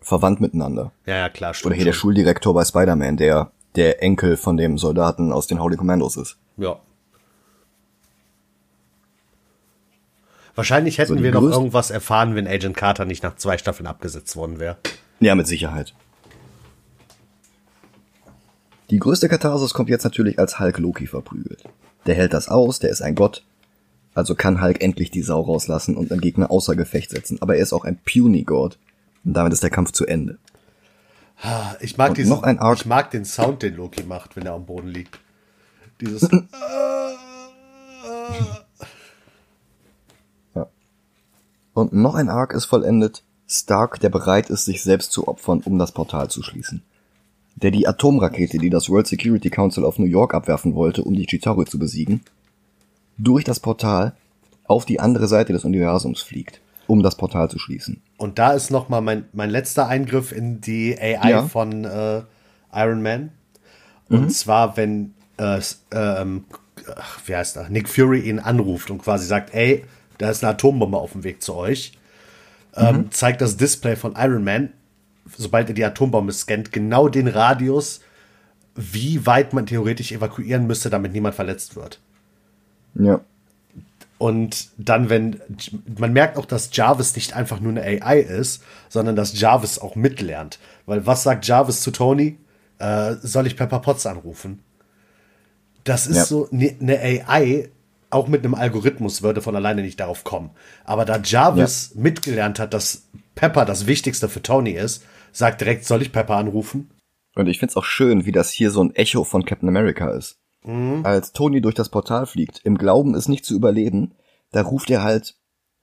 verwandt miteinander. Ja, ja, klar, stimmt. Oder hier schon. der Schuldirektor bei Spider-Man, der der Enkel von dem Soldaten aus den Holy Commandos ist. Ja. Wahrscheinlich hätten so wir noch irgendwas erfahren, wenn Agent Carter nicht nach zwei Staffeln abgesetzt worden wäre. Ja, mit Sicherheit. Die größte Katharsis kommt jetzt natürlich, als Hulk Loki verprügelt. Der hält das aus, der ist ein Gott, also kann Hulk endlich die Sau rauslassen und einen Gegner außer Gefecht setzen. Aber er ist auch ein Puny-God. Und damit ist der Kampf zu Ende. Ich mag, diesen, noch ein Arc. ich mag den Sound, den Loki macht, wenn er am Boden liegt. Dieses. ja. Und noch ein Arc ist vollendet. Stark, der bereit ist, sich selbst zu opfern, um das Portal zu schließen. Der die Atomrakete, die das World Security Council auf New York abwerfen wollte, um die Chitauri zu besiegen, durch das Portal auf die andere Seite des Universums fliegt um das Portal zu schließen. Und da ist noch mal mein, mein letzter Eingriff in die AI ja. von äh, Iron Man. Und mhm. zwar, wenn äh, ähm, wie heißt er? Nick Fury ihn anruft und quasi sagt, ey, da ist eine Atombombe auf dem Weg zu euch. ähm, zeigt das Display von Iron Man, sobald er die Atombombe scannt, genau den Radius, wie weit man theoretisch evakuieren müsste, damit niemand verletzt wird. Ja. Und dann, wenn man merkt auch, dass Jarvis nicht einfach nur eine AI ist, sondern dass Jarvis auch mitlernt. Weil was sagt Jarvis zu Tony? Äh, soll ich Pepper Potts anrufen? Das ist Ja. so, ne- eine AI, auch mit einem Algorithmus, würde von alleine nicht darauf kommen. Aber da Jarvis mitgelernt hat, dass Pepper das Wichtigste für Tony ist, sagt direkt, soll ich Pepper anrufen? Und ich find's auch schön, wie das hier so ein Echo von Captain America ist. Als Tony durch das Portal fliegt, im Glauben, es nicht zu überleben, da ruft er halt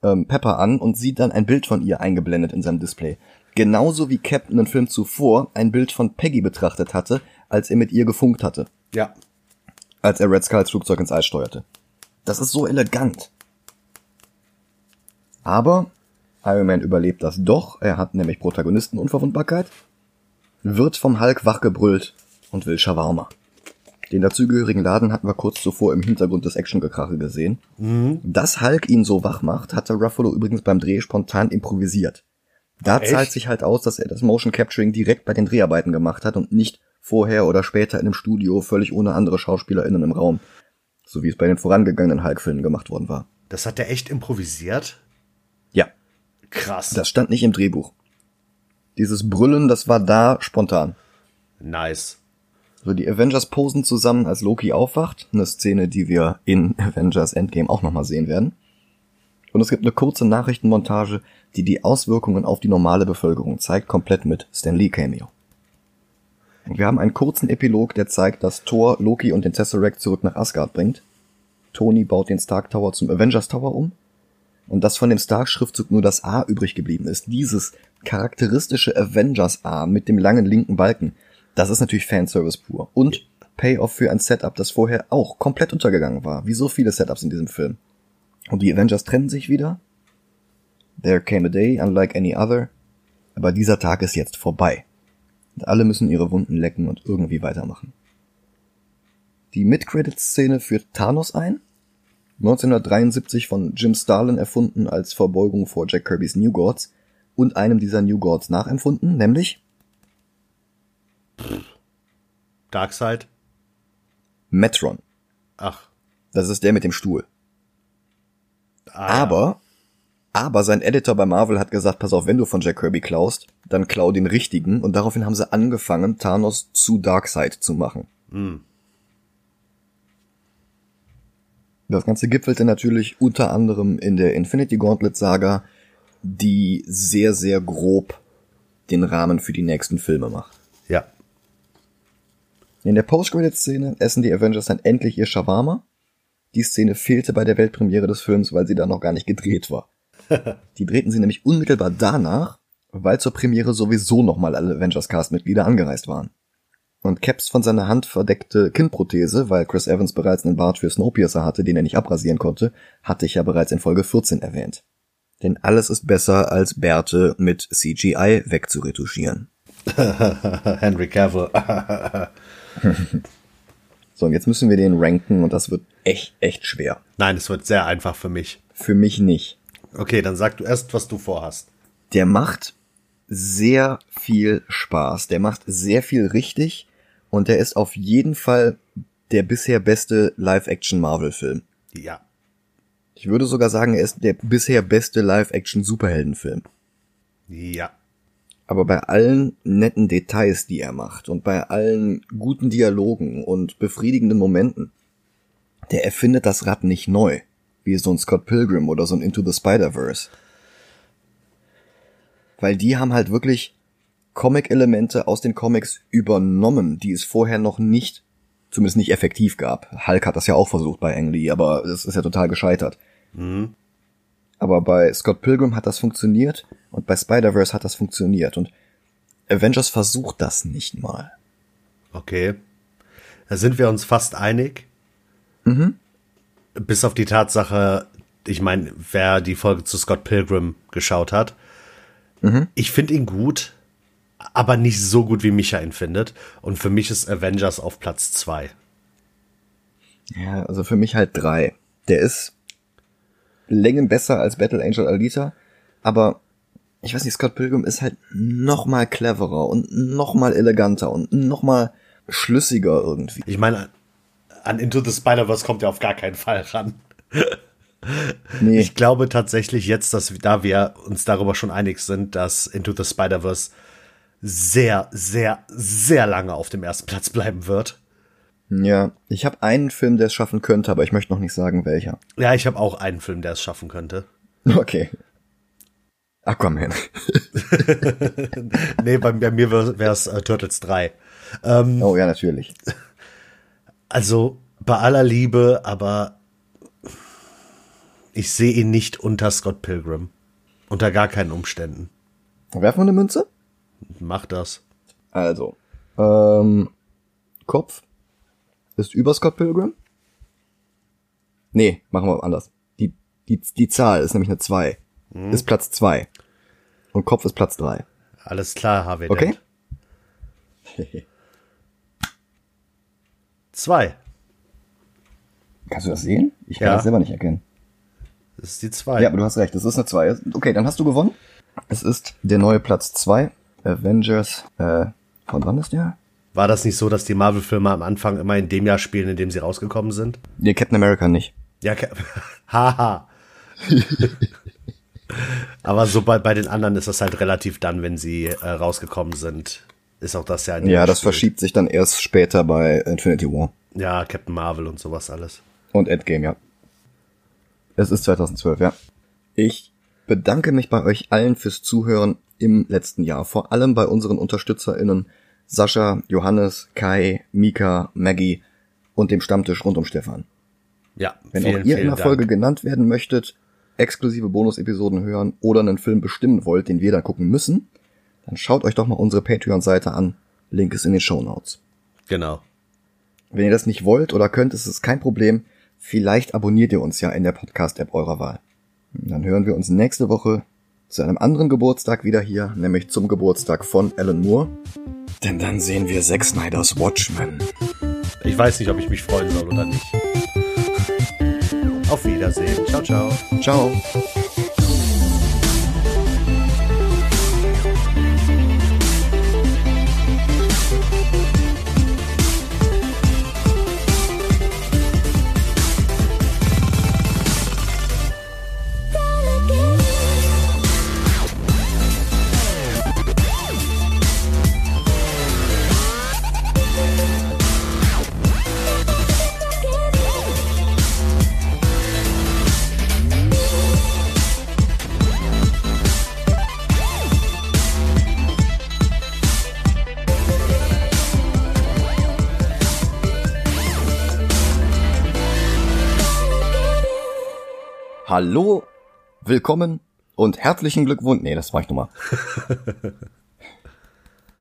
ähm, Pepper an und sieht dann ein Bild von ihr eingeblendet in seinem Display. Genauso wie Captain einen Film zuvor ein Bild von Peggy betrachtet hatte, als er mit ihr gefunkt hatte, Ja. als er Red Skulls Flugzeug ins Eis steuerte. Das ist so elegant. Aber Iron Man überlebt das doch, er hat nämlich Protagonistenunverwundbarkeit, wird vom Hulk wachgebrüllt und will Shawarma. Den dazugehörigen Laden hatten wir kurz zuvor im Hintergrund des Actiongekrache gesehen. Dass Hulk ihn so wach macht, hatte Ruffalo übrigens beim Dreh spontan improvisiert. Da Echt? zahlt sich halt aus, dass er das Motion Capturing direkt bei den Dreharbeiten gemacht hat und nicht vorher oder später in einem Studio völlig ohne andere SchauspielerInnen im Raum. So wie es bei den vorangegangenen Hulk-Filmen gemacht worden war. Das hat er echt improvisiert? Ja, Krass. das stand nicht im Drehbuch. Dieses Brüllen, das war da spontan. nice. So, die Avengers posen zusammen, als Loki aufwacht. Eine Szene, die wir in Avengers Endgame auch nochmal sehen werden. Und es gibt eine kurze Nachrichtenmontage, die die Auswirkungen auf die normale Bevölkerung zeigt, komplett mit Stan Lee Cameo. Wir haben einen kurzen Epilog, der zeigt, dass Thor Loki und den Tesseract zurück nach Asgard bringt. Tony baut den Stark Tower zum Avengers Tower um. Und dass von dem Stark-Schriftzug nur das A übrig geblieben ist. Dieses charakteristische Avengers A mit dem langen linken Balken. Das ist natürlich Fanservice pur. Und Payoff für ein Setup, das vorher auch komplett untergegangen war. Wie so viele Setups in diesem Film. Und die Avengers trennen sich wieder. There came a day, unlike any other. Aber dieser Tag ist jetzt vorbei. Und alle müssen ihre Wunden lecken und irgendwie weitermachen. Die Mid-Credits-Szene führt Thanos ein. 1973 von Jim Starlin erfunden als Verbeugung vor Jack Kirby's New Gods und einem dieser New Gods nachempfunden, nämlich Darkseid? Metron. Ach. Das ist der mit dem Stuhl. Ah. Aber, aber sein Editor bei Marvel hat gesagt, pass auf, wenn du von Jack Kirby klaust, dann klau den richtigen und daraufhin haben sie angefangen, Thanos zu Darkseid zu machen. Das Ganze gipfelte natürlich unter anderem in der Infinity Gauntlet Saga, die sehr, sehr grob den Rahmen für die nächsten Filme macht. Ja. In der Post-Credit-Szene essen die Avengers dann endlich ihr Shawarma. Die Szene fehlte bei der Weltpremiere des Films, weil sie da noch gar nicht gedreht war. Die drehten sie nämlich unmittelbar danach, weil zur Premiere sowieso nochmal alle Avengers-Cast-Mitglieder angereist waren. Und Caps von seiner Hand verdeckte Kinnprothese, weil Chris Evans bereits einen Bart für Snowpiercer hatte, den er nicht abrasieren konnte, hatte ich ja bereits in Folge 14 erwähnt. Denn alles ist besser, als Bärte mit CGI wegzuretuschieren. Henry Cavill. So, und jetzt müssen wir den ranken und das wird echt, echt schwer. Nein, es wird sehr einfach für mich. Für mich nicht. Okay, dann sag du erst, was du vorhast. Der macht sehr viel Spaß. Der macht sehr viel richtig und der ist auf jeden Fall der bisher beste Live-Action-Marvel-Film. Ja. Ich würde sogar sagen, er ist der bisher beste Live-Action-Superhelden-Film. Ja. Aber bei allen netten Details, die er macht und bei allen guten Dialogen und befriedigenden Momenten, der erfindet das Rad nicht neu, wie so ein Scott Pilgrim oder so ein Into the Spider-Verse. Weil die haben halt wirklich Comic-Elemente aus den Comics übernommen, die es vorher noch nicht, zumindest nicht effektiv gab. Hulk hat das ja auch versucht bei Ang Lee, aber es ist ja total gescheitert. Aber bei Scott Pilgrim hat das funktioniert und bei Spider-Verse hat das funktioniert und Avengers versucht das nicht mal. Okay. Da sind wir uns fast einig. Bis auf die Tatsache, ich meine, wer die Folge zu Scott Pilgrim geschaut hat, ich finde ihn gut, aber nicht so gut, wie Micha ihn findet. Und für mich ist Avengers auf Platz zwei. Ja, also für mich halt drei. Der ist Längen besser als Battle Angel Alita, aber ich weiß nicht, Scott Pilgrim ist halt noch mal cleverer und noch mal eleganter und noch mal schlüssiger irgendwie. Ich meine, an Into the Spider-Verse kommt er auf gar keinen Fall ran. Nee. Ich glaube tatsächlich jetzt, dass da wir uns darüber schon einig sind, dass Into the Spider-Verse sehr, sehr, sehr lange auf dem ersten Platz bleiben wird. Ja, ich habe einen Film, der es schaffen könnte, aber ich möchte noch nicht sagen, welcher. Ja, ich habe auch einen Film, der es schaffen könnte. Okay. Aquaman. nee, bei, bei mir wäre es äh, Turtles 3. Ähm, oh ja, natürlich. Also bei aller Liebe, aber ich sehe ihn nicht unter Scott Pilgrim. Unter gar keinen Umständen. Werfen wir eine Münze? Mach das. Also, ähm, Kopf ist über Scott Pilgrim. Nee, machen wir anders. Die, die, die Zahl ist nämlich eine 2. Hm. Ist Platz 2. Und Kopf ist Platz 3. Alles klar, Harvey. Okay. Zwei. Kannst du das sehen? Ich kann ja. das selber nicht erkennen. Das ist die zwei. Ja, aber du hast recht, das ist eine zwei. Okay, dann hast du gewonnen. Es ist der neue Platz zwei. Avengers, äh, von wann ist der? War das nicht so, dass die Marvel-Filme am Anfang immer in dem Jahr spielen, in dem sie rausgekommen sind? Nee, Captain America nicht. Ja, haha. Aber so bei, bei den anderen ist das halt relativ dann, wenn sie äh, rausgekommen sind, ist auch das ja. Ja, das verschiebt sich dann erst später bei Infinity War. Ja, Captain Marvel und sowas alles. Und Endgame, ja. Es ist 2012, ja. Ich bedanke mich bei euch allen fürs Zuhören im letzten Jahr. Vor allem bei unseren UnterstützerInnen Sascha, Johannes, Kai, Mika, Maggie und dem Stammtisch rund um Stefan. Ja. Wenn vielen, auch ihr in der Folge genannt werden möchtet, exklusive Bonus-Episoden hören oder einen Film bestimmen wollt, den wir dann gucken müssen, dann schaut euch doch mal unsere Patreon-Seite an. Link ist in den Show Notes. Genau. Wenn ihr das nicht wollt oder könnt, ist es kein Problem. Vielleicht abonniert ihr uns ja in der Podcast-App eurer Wahl. Dann hören wir uns nächste Woche zu einem anderen Geburtstag wieder hier, nämlich zum Geburtstag von Alan Moore. Denn dann sehen wir Zack Snyders Watchmen. Ich weiß nicht, ob ich mich freuen soll oder nicht. Auf Wiedersehen. Ciao, ciao. Ciao. Hallo, willkommen und herzlichen Glückwunsch. Nee, das war ich nochmal.